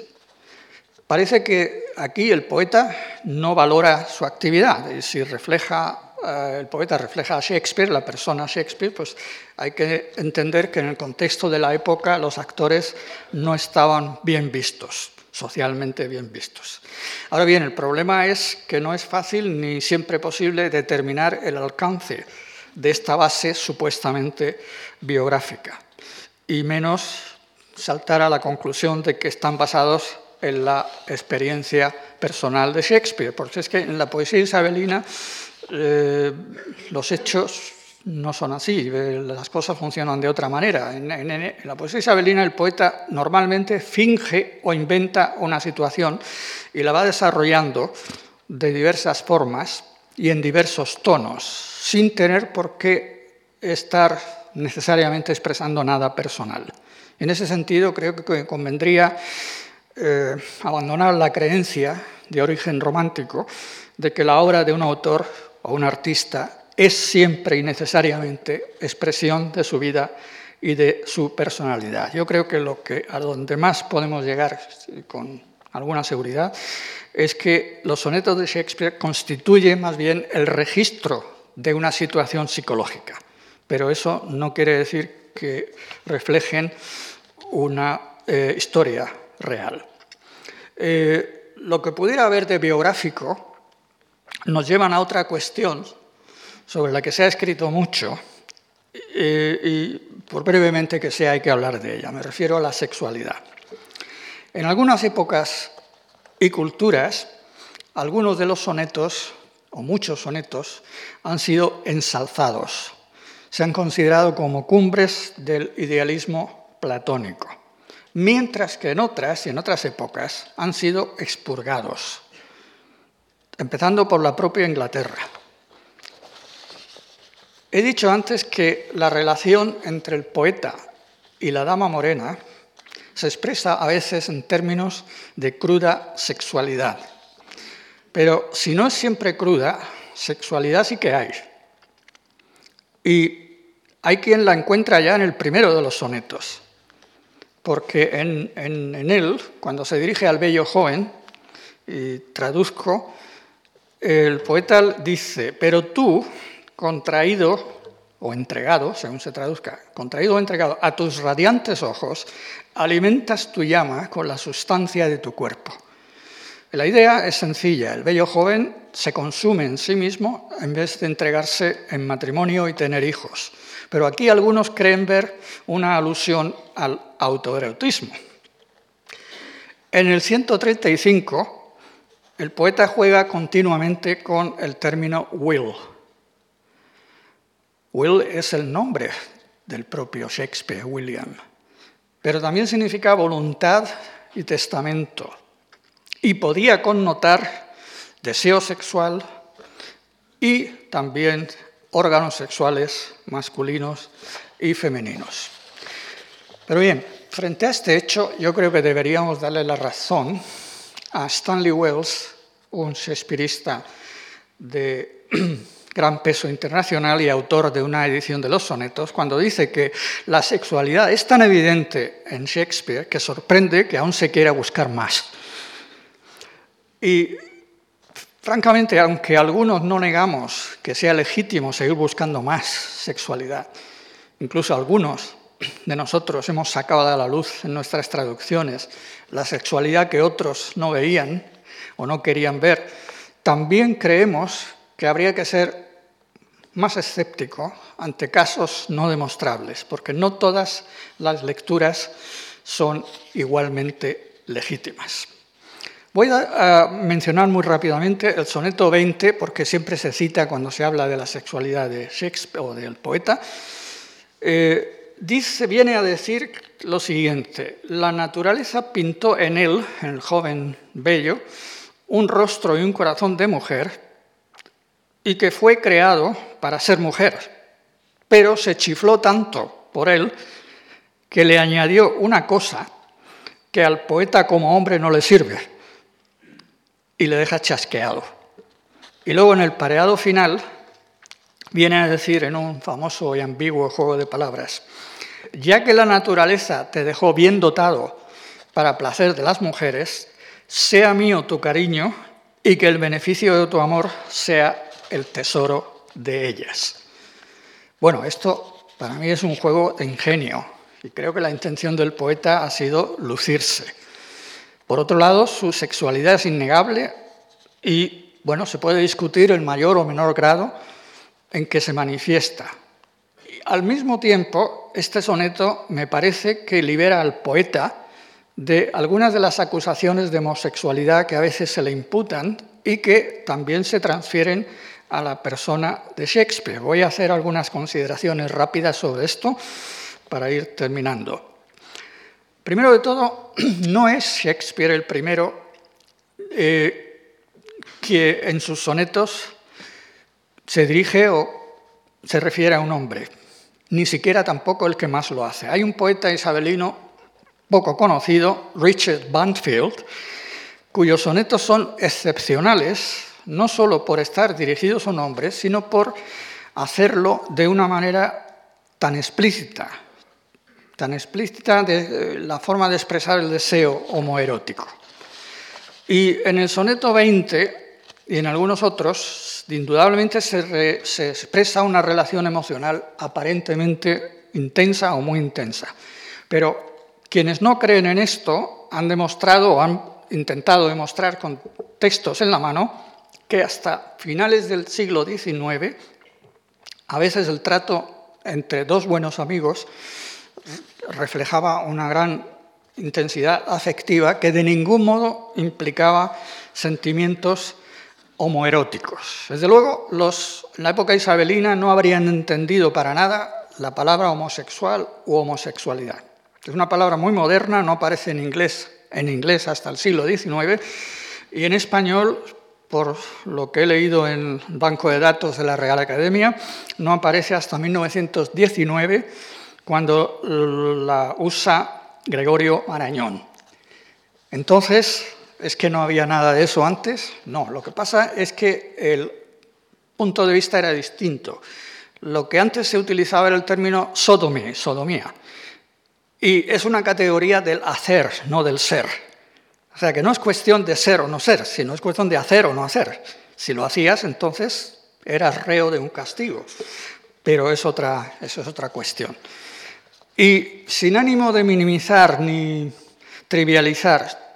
Parece que aquí el poeta no valora su actividad y si refleja, eh, el poeta refleja a Shakespeare, la persona Shakespeare, pues hay que entender que en el contexto de la época los actores no estaban bien vistos, socialmente bien vistos. Ahora bien, el problema es que no es fácil ni siempre posible determinar el alcance de esta base supuestamente biográfica, y menos saltar a la conclusión de que están basados en la experiencia personal de Shakespeare, porque es que en la poesía isabelina eh, los hechos no son así, eh, las cosas funcionan de otra manera. En, la poesía isabelina el poeta normalmente finge o inventa una situación y la va desarrollando de diversas formas y en diversos tonos, sin tener por qué estar necesariamente expresando nada personal. En ese sentido, creo que convendría eh, abandonar la creencia de origen romántico de que la obra de un autor o un artista es siempre y necesariamente expresión de su vida y de su personalidad. Yo creo que lo que a donde más podemos llegar con alguna seguridad es que los sonetos de Shakespeare constituyen más bien el registro de una situación psicológica, pero eso no quiere decir que reflejen una eh, historia real. Eh, lo que pudiera haber de biográfico nos llevan a otra cuestión sobre la que se ha escrito mucho y por brevemente que sea hay que hablar de ella. Me refiero a la sexualidad. En algunas épocas y culturas, algunos de los sonetos, o muchos sonetos, han sido ensalzados. Se han considerado como cumbres del idealismo platónico mientras que en otras y en otras épocas han sido expurgados, empezando por la propia Inglaterra. He dicho antes que la relación entre el poeta y la dama morena se expresa a veces en términos de cruda sexualidad. Pero si no es siempre cruda, sexualidad sí que hay. Y hay quien la encuentra ya en el primero de los sonetos porque en, él, cuando se dirige al bello joven, y traduzco, el poeta dice, pero tú, contraído o entregado, según se traduzca, contraído o entregado a tus radiantes ojos, alimentas tu llama con la sustancia de tu cuerpo. La idea es sencilla, el bello joven se consume en sí mismo en vez de entregarse en matrimonio y tener hijos. Pero aquí algunos creen ver una alusión al autoerotismo. En el 135, el poeta juega continuamente con el término will. Will es el nombre del propio Shakespeare, William, pero también significa voluntad y testamento, y podía connotar deseo sexual y también órganos sexuales masculinos y femeninos. Pero bien, frente a este hecho, yo creo que deberíamos darle la razón a Stanley Wells, un shakespearista de gran peso internacional y autor de una edición de los sonetos, cuando dice que la sexualidad es tan evidente en Shakespeare que sorprende que aún se quiera buscar más. Y Francamente, aunque algunos no negamos que sea legítimo seguir buscando más sexualidad, incluso algunos de nosotros hemos sacado a la luz en nuestras traducciones la sexualidad que otros no veían o no querían ver, también creemos que habría que ser más escéptico ante casos no demostrables, porque no todas las lecturas son igualmente legítimas. Voy a, mencionar muy rápidamente el soneto 20, porque siempre se cita cuando se habla de la sexualidad de Shakespeare o del poeta. Eh, dice, viene a decir lo siguiente, la naturaleza pintó en él, en el joven bello, un rostro y un corazón de mujer, y que fue creado para ser mujer. pero se chifló tanto por él que le añadió una cosa que al poeta como hombre no le sirve y le deja chasqueado. Y luego en el pareado final viene a decir en un famoso y ambiguo juego de palabras, ya que la naturaleza te dejó bien dotado para placer de las mujeres, sea mío tu cariño y que el beneficio de tu amor sea el tesoro de ellas. Bueno, esto para mí es un juego de ingenio y creo que la intención del poeta ha sido lucirse. Por otro lado, su sexualidad es innegable y, bueno, se puede discutir en mayor o menor grado en que se manifiesta. al mismo tiempo, este soneto me parece que libera al poeta de algunas de las acusaciones de homosexualidad que a veces se le imputan y que también se transfieren a la persona de Shakespeare. Voy a hacer algunas consideraciones rápidas sobre esto para ir terminando. Primero de todo, no es Shakespeare el primero eh, que en sus sonetos se dirige o se refiere a un hombre, ni siquiera tampoco el que más lo hace. Hay un poeta isabelino poco conocido, Richard Banfield, cuyos sonetos son excepcionales no solo por estar dirigidos a un hombre, sino por hacerlo de una manera tan explícita, tan explícita de eh, la forma de expresar el deseo homoerótico. Y en el soneto 20 y en algunos otros, indudablemente se, se expresa una relación emocional aparentemente intensa o muy intensa. Pero quienes no creen en esto han demostrado o han intentado demostrar con textos en la mano que hasta finales del siglo XIX, a veces el trato entre dos buenos amigos reflejaba una gran intensidad afectiva que de ningún modo implicaba sentimientos homoeróticos. Desde luego, los, en la época isabelina no habrían entendido para nada la palabra homosexual u homosexualidad. Es una palabra muy moderna, no aparece en inglés, en inglés hasta el siglo XIX, y en español por lo que he leído en el banco de datos de la Real Academia, no aparece hasta 1919, cuando la usa Gregorio Marañón. Entonces, ¿es que no había nada de eso antes? No, lo que pasa es que el punto de vista era distinto. Lo que antes se utilizaba era el término sodomía, sodomía. Y es una categoría del hacer, no del ser. O sea que no es cuestión de ser o no ser, sino es cuestión de hacer o no hacer. Si lo hacías, entonces eras reo de un castigo. Pero es otra, eso es otra cuestión. Y sin ánimo de minimizar ni trivializar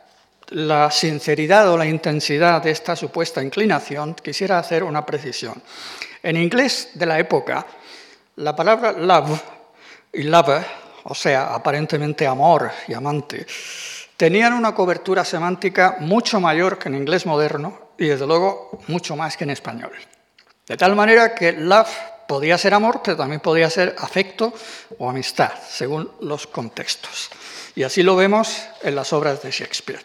la sinceridad o la intensidad de esta supuesta inclinación, quisiera hacer una precisión. En inglés de la época, la palabra love y lover, o sea, aparentemente amor y amante, tenían una cobertura semántica mucho mayor que en inglés moderno y desde luego mucho más que en español. De tal manera que love podía ser amor, pero también podía ser afecto o amistad, según los contextos. Y así lo vemos en las obras de Shakespeare.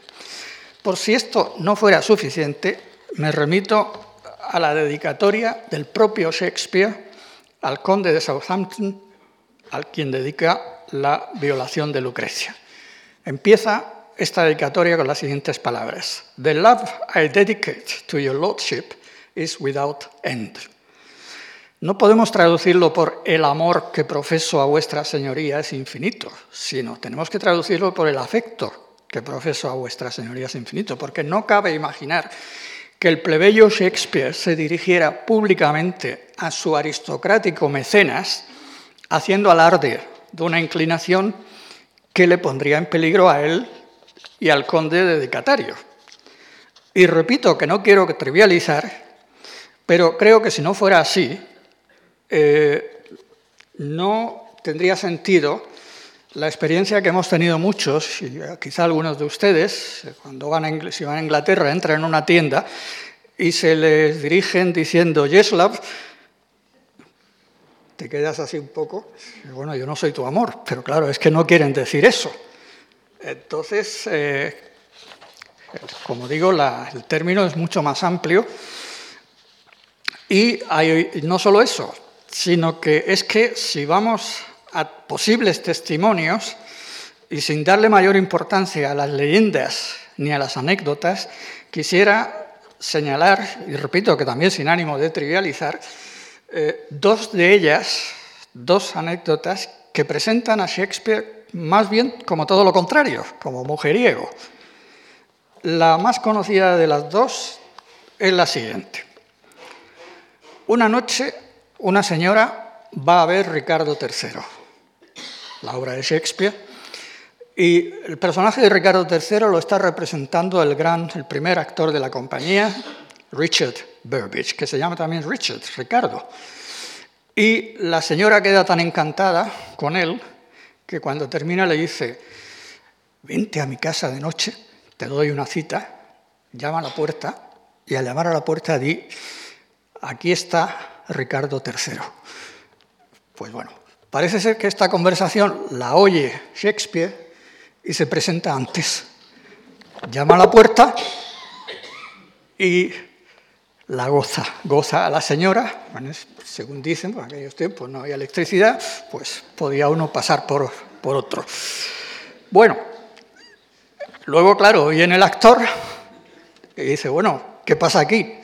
Por si esto no fuera suficiente, me remito a la dedicatoria del propio Shakespeare al conde de Southampton, al quien dedica la violación de Lucrecia. Empieza esta dedicatoria con las siguientes palabras. The love I dedicate to your lordship is without end. No podemos traducirlo por el amor que profeso a vuestra señoría es infinito, sino tenemos que traducirlo por el afecto que profeso a vuestra señoría es infinito, porque no cabe imaginar que el plebeyo Shakespeare se dirigiera públicamente a su aristocrático mecenas haciendo alarde de una inclinación que le pondría en peligro a él y al conde dedicatario. Y repito que no quiero trivializar, pero creo que si no fuera así, eh, no tendría sentido la experiencia que hemos tenido muchos, y quizá algunos de ustedes, cuando van a, si van a Inglaterra, entran en una tienda y se les dirigen diciendo, yes, love, te quedas así un poco, bueno, yo no soy tu amor, pero claro, es que no quieren decir eso. Entonces, eh, como digo, el término es mucho más amplio. Y no solo eso, sino que es que si vamos a posibles testimonios y sin darle mayor importancia a las leyendas ni a las anécdotas, quisiera señalar, y repito que también sin ánimo de trivializar, eh, dos de ellas, dos anécdotas que presentan a Shakespeare más bien como todo lo contrario, como mujeriego. La más conocida de las dos es la siguiente. Una noche una señora va a ver Ricardo III, la obra de Shakespeare, y el personaje de Ricardo III lo está representando el gran, el primer actor de la compañía, Richard Burbage, que se llama también Richard, Ricardo. Y la señora queda tan encantada con él que cuando termina le dice, vente a mi casa de noche, te doy una cita, llama a la puerta y al llamar a la puerta di, aquí está Ricardo III. Pues bueno, parece ser que esta conversación la oye Shakespeare y se presenta antes. Llama a la puerta y la goza, goza a la señora, según dicen, por aquellos tiempos no había electricidad, pues podía uno pasar por, por otro. Bueno, luego, claro, viene el actor y dice, bueno, ¿qué pasa aquí?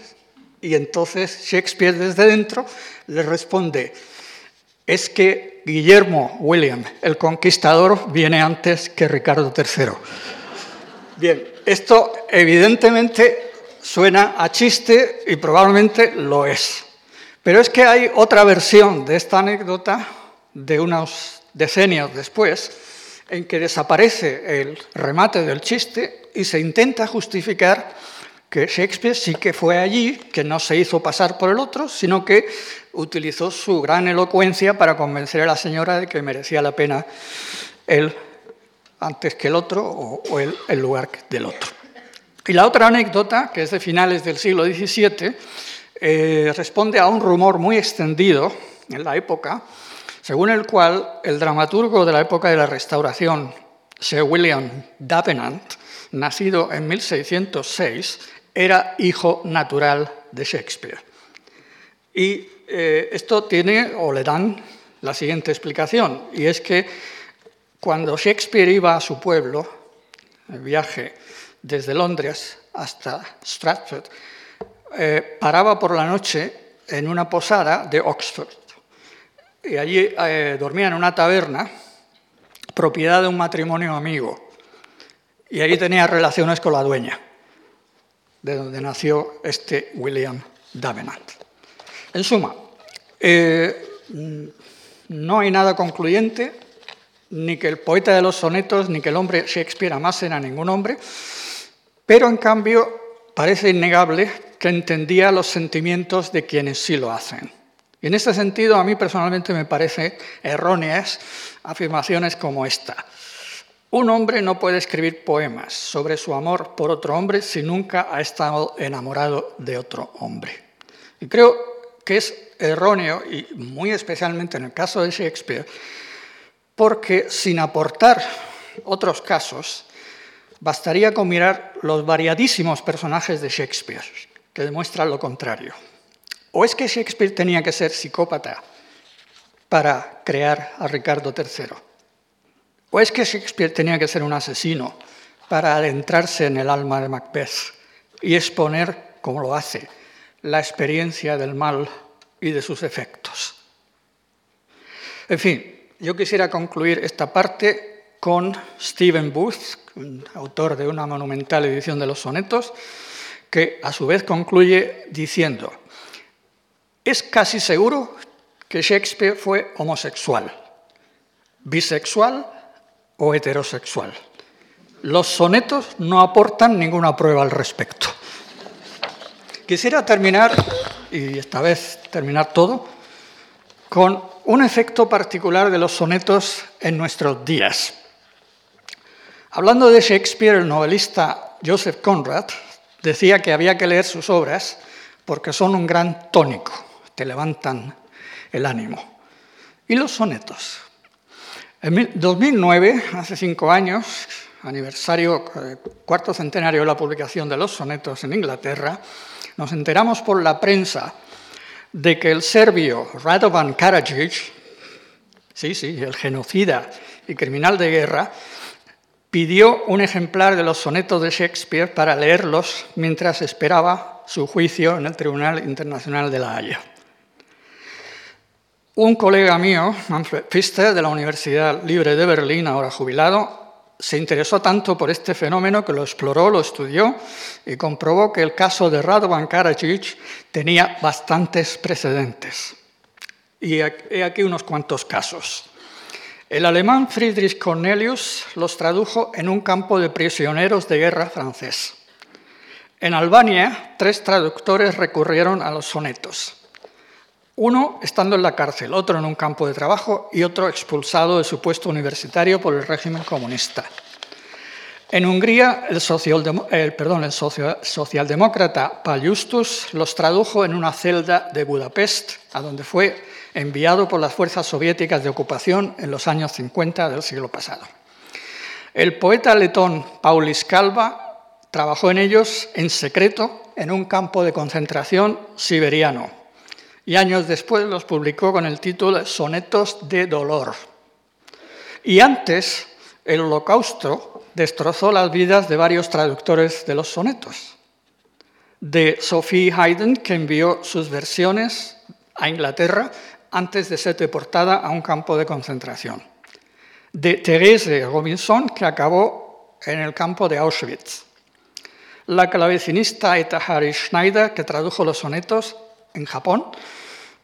Y entonces Shakespeare desde dentro le responde, es que Guillermo William, el conquistador, viene antes que Ricardo III. Bien, esto evidentemente suena a chiste y probablemente lo es. Pero es que hay otra versión de esta anécdota de unos decenios después, en que desaparece el remate del chiste y se intenta justificar que Shakespeare sí que fue allí, que no se hizo pasar por el otro, sino que utilizó su gran elocuencia para convencer a la señora de que merecía la pena él antes que el otro o, el lugar del otro. Y la otra anécdota, que es de finales del siglo XVII, eh, responde a un rumor muy extendido en la época, según el cual el dramaturgo de la época de la Restauración, Sir William Davenant, nacido en 1606, era hijo natural de Shakespeare. Y eh, esto tiene, o le dan, la siguiente explicación, y es que cuando Shakespeare iba a su pueblo, el viaje desde Londres hasta Stratford, eh, paraba por la noche en una posada de Oxford. Y allí eh, dormía en una taberna, propiedad de un matrimonio amigo. Y allí tenía relaciones con la dueña, de donde nació este William Davenant. En suma, eh, no hay nada concluyente, ni que el poeta de los sonetos, ni que el hombre Shakespeare amasen a ningún hombre, pero en cambio parece innegable que entendía los sentimientos de quienes sí lo hacen. Y en este sentido, a mí personalmente me parece erróneas afirmaciones como esta. Un hombre no puede escribir poemas sobre su amor por otro hombre si nunca ha estado enamorado de otro hombre. Y creo que es erróneo, y muy especialmente en el caso de Shakespeare, porque sin aportar otros casos, Bastaría con mirar los variadísimos personajes de Shakespeare, que demuestran lo contrario. ¿O es que Shakespeare tenía que ser psicópata para crear a Ricardo III? ¿O es que Shakespeare tenía que ser un asesino para adentrarse en el alma de Macbeth y exponer, como lo hace, la experiencia del mal y de sus efectos? En fin, yo quisiera concluir esta parte con Stephen Booth, autor de una monumental edición de los sonetos, que a su vez concluye diciendo, es casi seguro que Shakespeare fue homosexual, bisexual o heterosexual. Los sonetos no aportan ninguna prueba al respecto. Quisiera terminar, y esta vez terminar todo, con un efecto particular de los sonetos en nuestros días. Hablando de Shakespeare, el novelista Joseph Conrad decía que había que leer sus obras porque son un gran tónico, te levantan el ánimo. ¿Y los sonetos? En 2009, hace cinco años, aniversario, eh, cuarto centenario de la publicación de los sonetos en Inglaterra, nos enteramos por la prensa de que el serbio Radovan Karadzic, sí, sí, el genocida y criminal de guerra, pidió un ejemplar de los sonetos de Shakespeare para leerlos mientras esperaba su juicio en el Tribunal Internacional de La Haya. Un colega mío, Manfred Pfister, de la Universidad Libre de Berlín, ahora jubilado, se interesó tanto por este fenómeno que lo exploró, lo estudió y comprobó que el caso de Radovan Karadzic tenía bastantes precedentes. Y he aquí unos cuantos casos. El alemán Friedrich Cornelius los tradujo en un campo de prisioneros de guerra francés. En Albania, tres traductores recurrieron a los sonetos. Uno estando en la cárcel, otro en un campo de trabajo y otro expulsado de su puesto universitario por el régimen comunista. En Hungría, el, socialdemócrata Paljustus los tradujo en una celda de Budapest, a donde fue enviado por las fuerzas soviéticas de ocupación en los años 50 del siglo pasado. El poeta letón Paulis Kalva trabajó en ellos en secreto en un campo de concentración siberiano y años después los publicó con el título Sonetos de Dolor. Y antes, el Holocausto destrozó las vidas de varios traductores de los sonetos. De Sophie Haydn, que envió sus versiones a Inglaterra antes de ser deportada a un campo de concentración. De Therese Robinson, que acabó en el campo de Auschwitz. La clavecinista Eta Hari Schneider, que tradujo los sonetos en Japón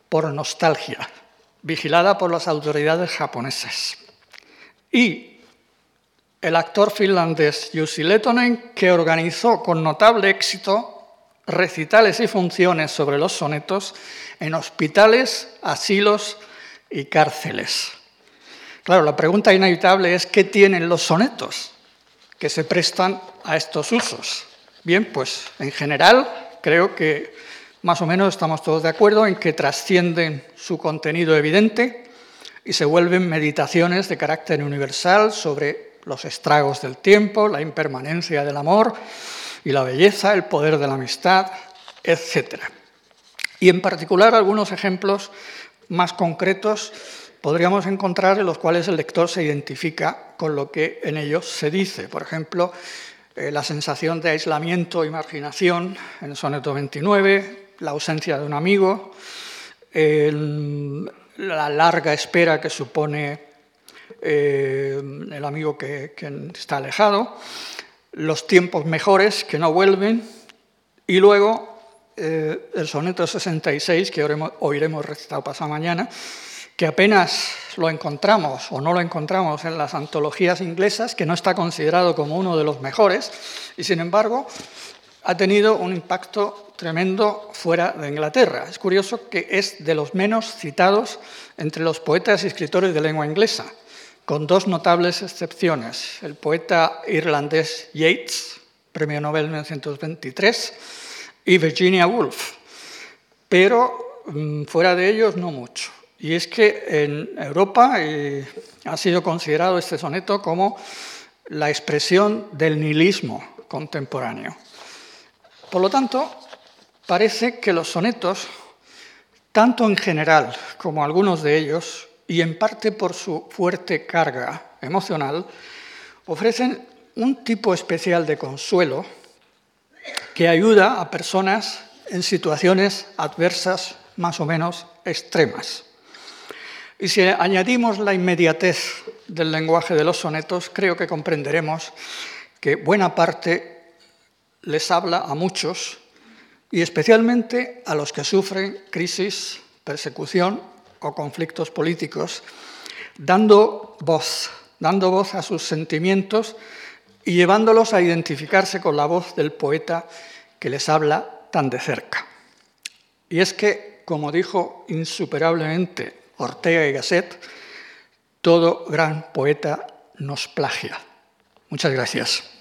por nostalgia, vigilada por las autoridades japonesas. Y el actor finlandés Jussi Letonen, que organizó con notable éxito recitales y funciones sobre los sonetos en hospitales, asilos y cárceles. Claro, la pregunta inevitable es ¿qué tienen los sonetos que se prestan a estos usos? Bien, pues en general creo que más o menos estamos todos de acuerdo en que trascienden su contenido evidente y se vuelven meditaciones de carácter universal sobre los estragos del tiempo, la impermanencia del amor y la belleza, el poder de la amistad, etc. Y en particular algunos ejemplos más concretos podríamos encontrar en los cuales el lector se identifica con lo que en ellos se dice. Por ejemplo, eh, la sensación de aislamiento y marginación en soneto 29, la ausencia de un amigo, la larga espera que supone eh, el amigo que, está alejado, los tiempos mejores que no vuelven y luego eh, el soneto 66 que oiremos recitado pasado mañana, que apenas lo encontramos o no lo encontramos en las antologías inglesas, que no está considerado como uno de los mejores, y sin embargo ha tenido un impacto tremendo fuera de Inglaterra. Es curioso que es de los menos citados entre los poetas y escritores de lengua inglesa, con dos notables excepciones. El poeta irlandés Yeats, Premio Nobel 1923, y Virginia Woolf. Pero mm, fuera de ellos no mucho. Y es que en Europa ha sido considerado este soneto como la expresión del nihilismo contemporáneo. Por lo tanto, parece que los sonetos, tanto en general como algunos de ellos, y en parte por su fuerte carga emocional, ofrecen un tipo especial de consuelo que ayuda a personas en situaciones adversas más o menos extremas. Y si añadimos la inmediatez del lenguaje de los sonetos, creo que comprenderemos que buena parte les habla a muchos y especialmente a los que sufren crisis, persecución o conflictos políticos, dando voz, dando voz a sus sentimientos y llevándolos a identificarse con la voz del poeta que les habla tan de cerca. Y es que, como dijo insuperablemente Ortega y Gasset, todo gran poeta nos plagia. Muchas gracias.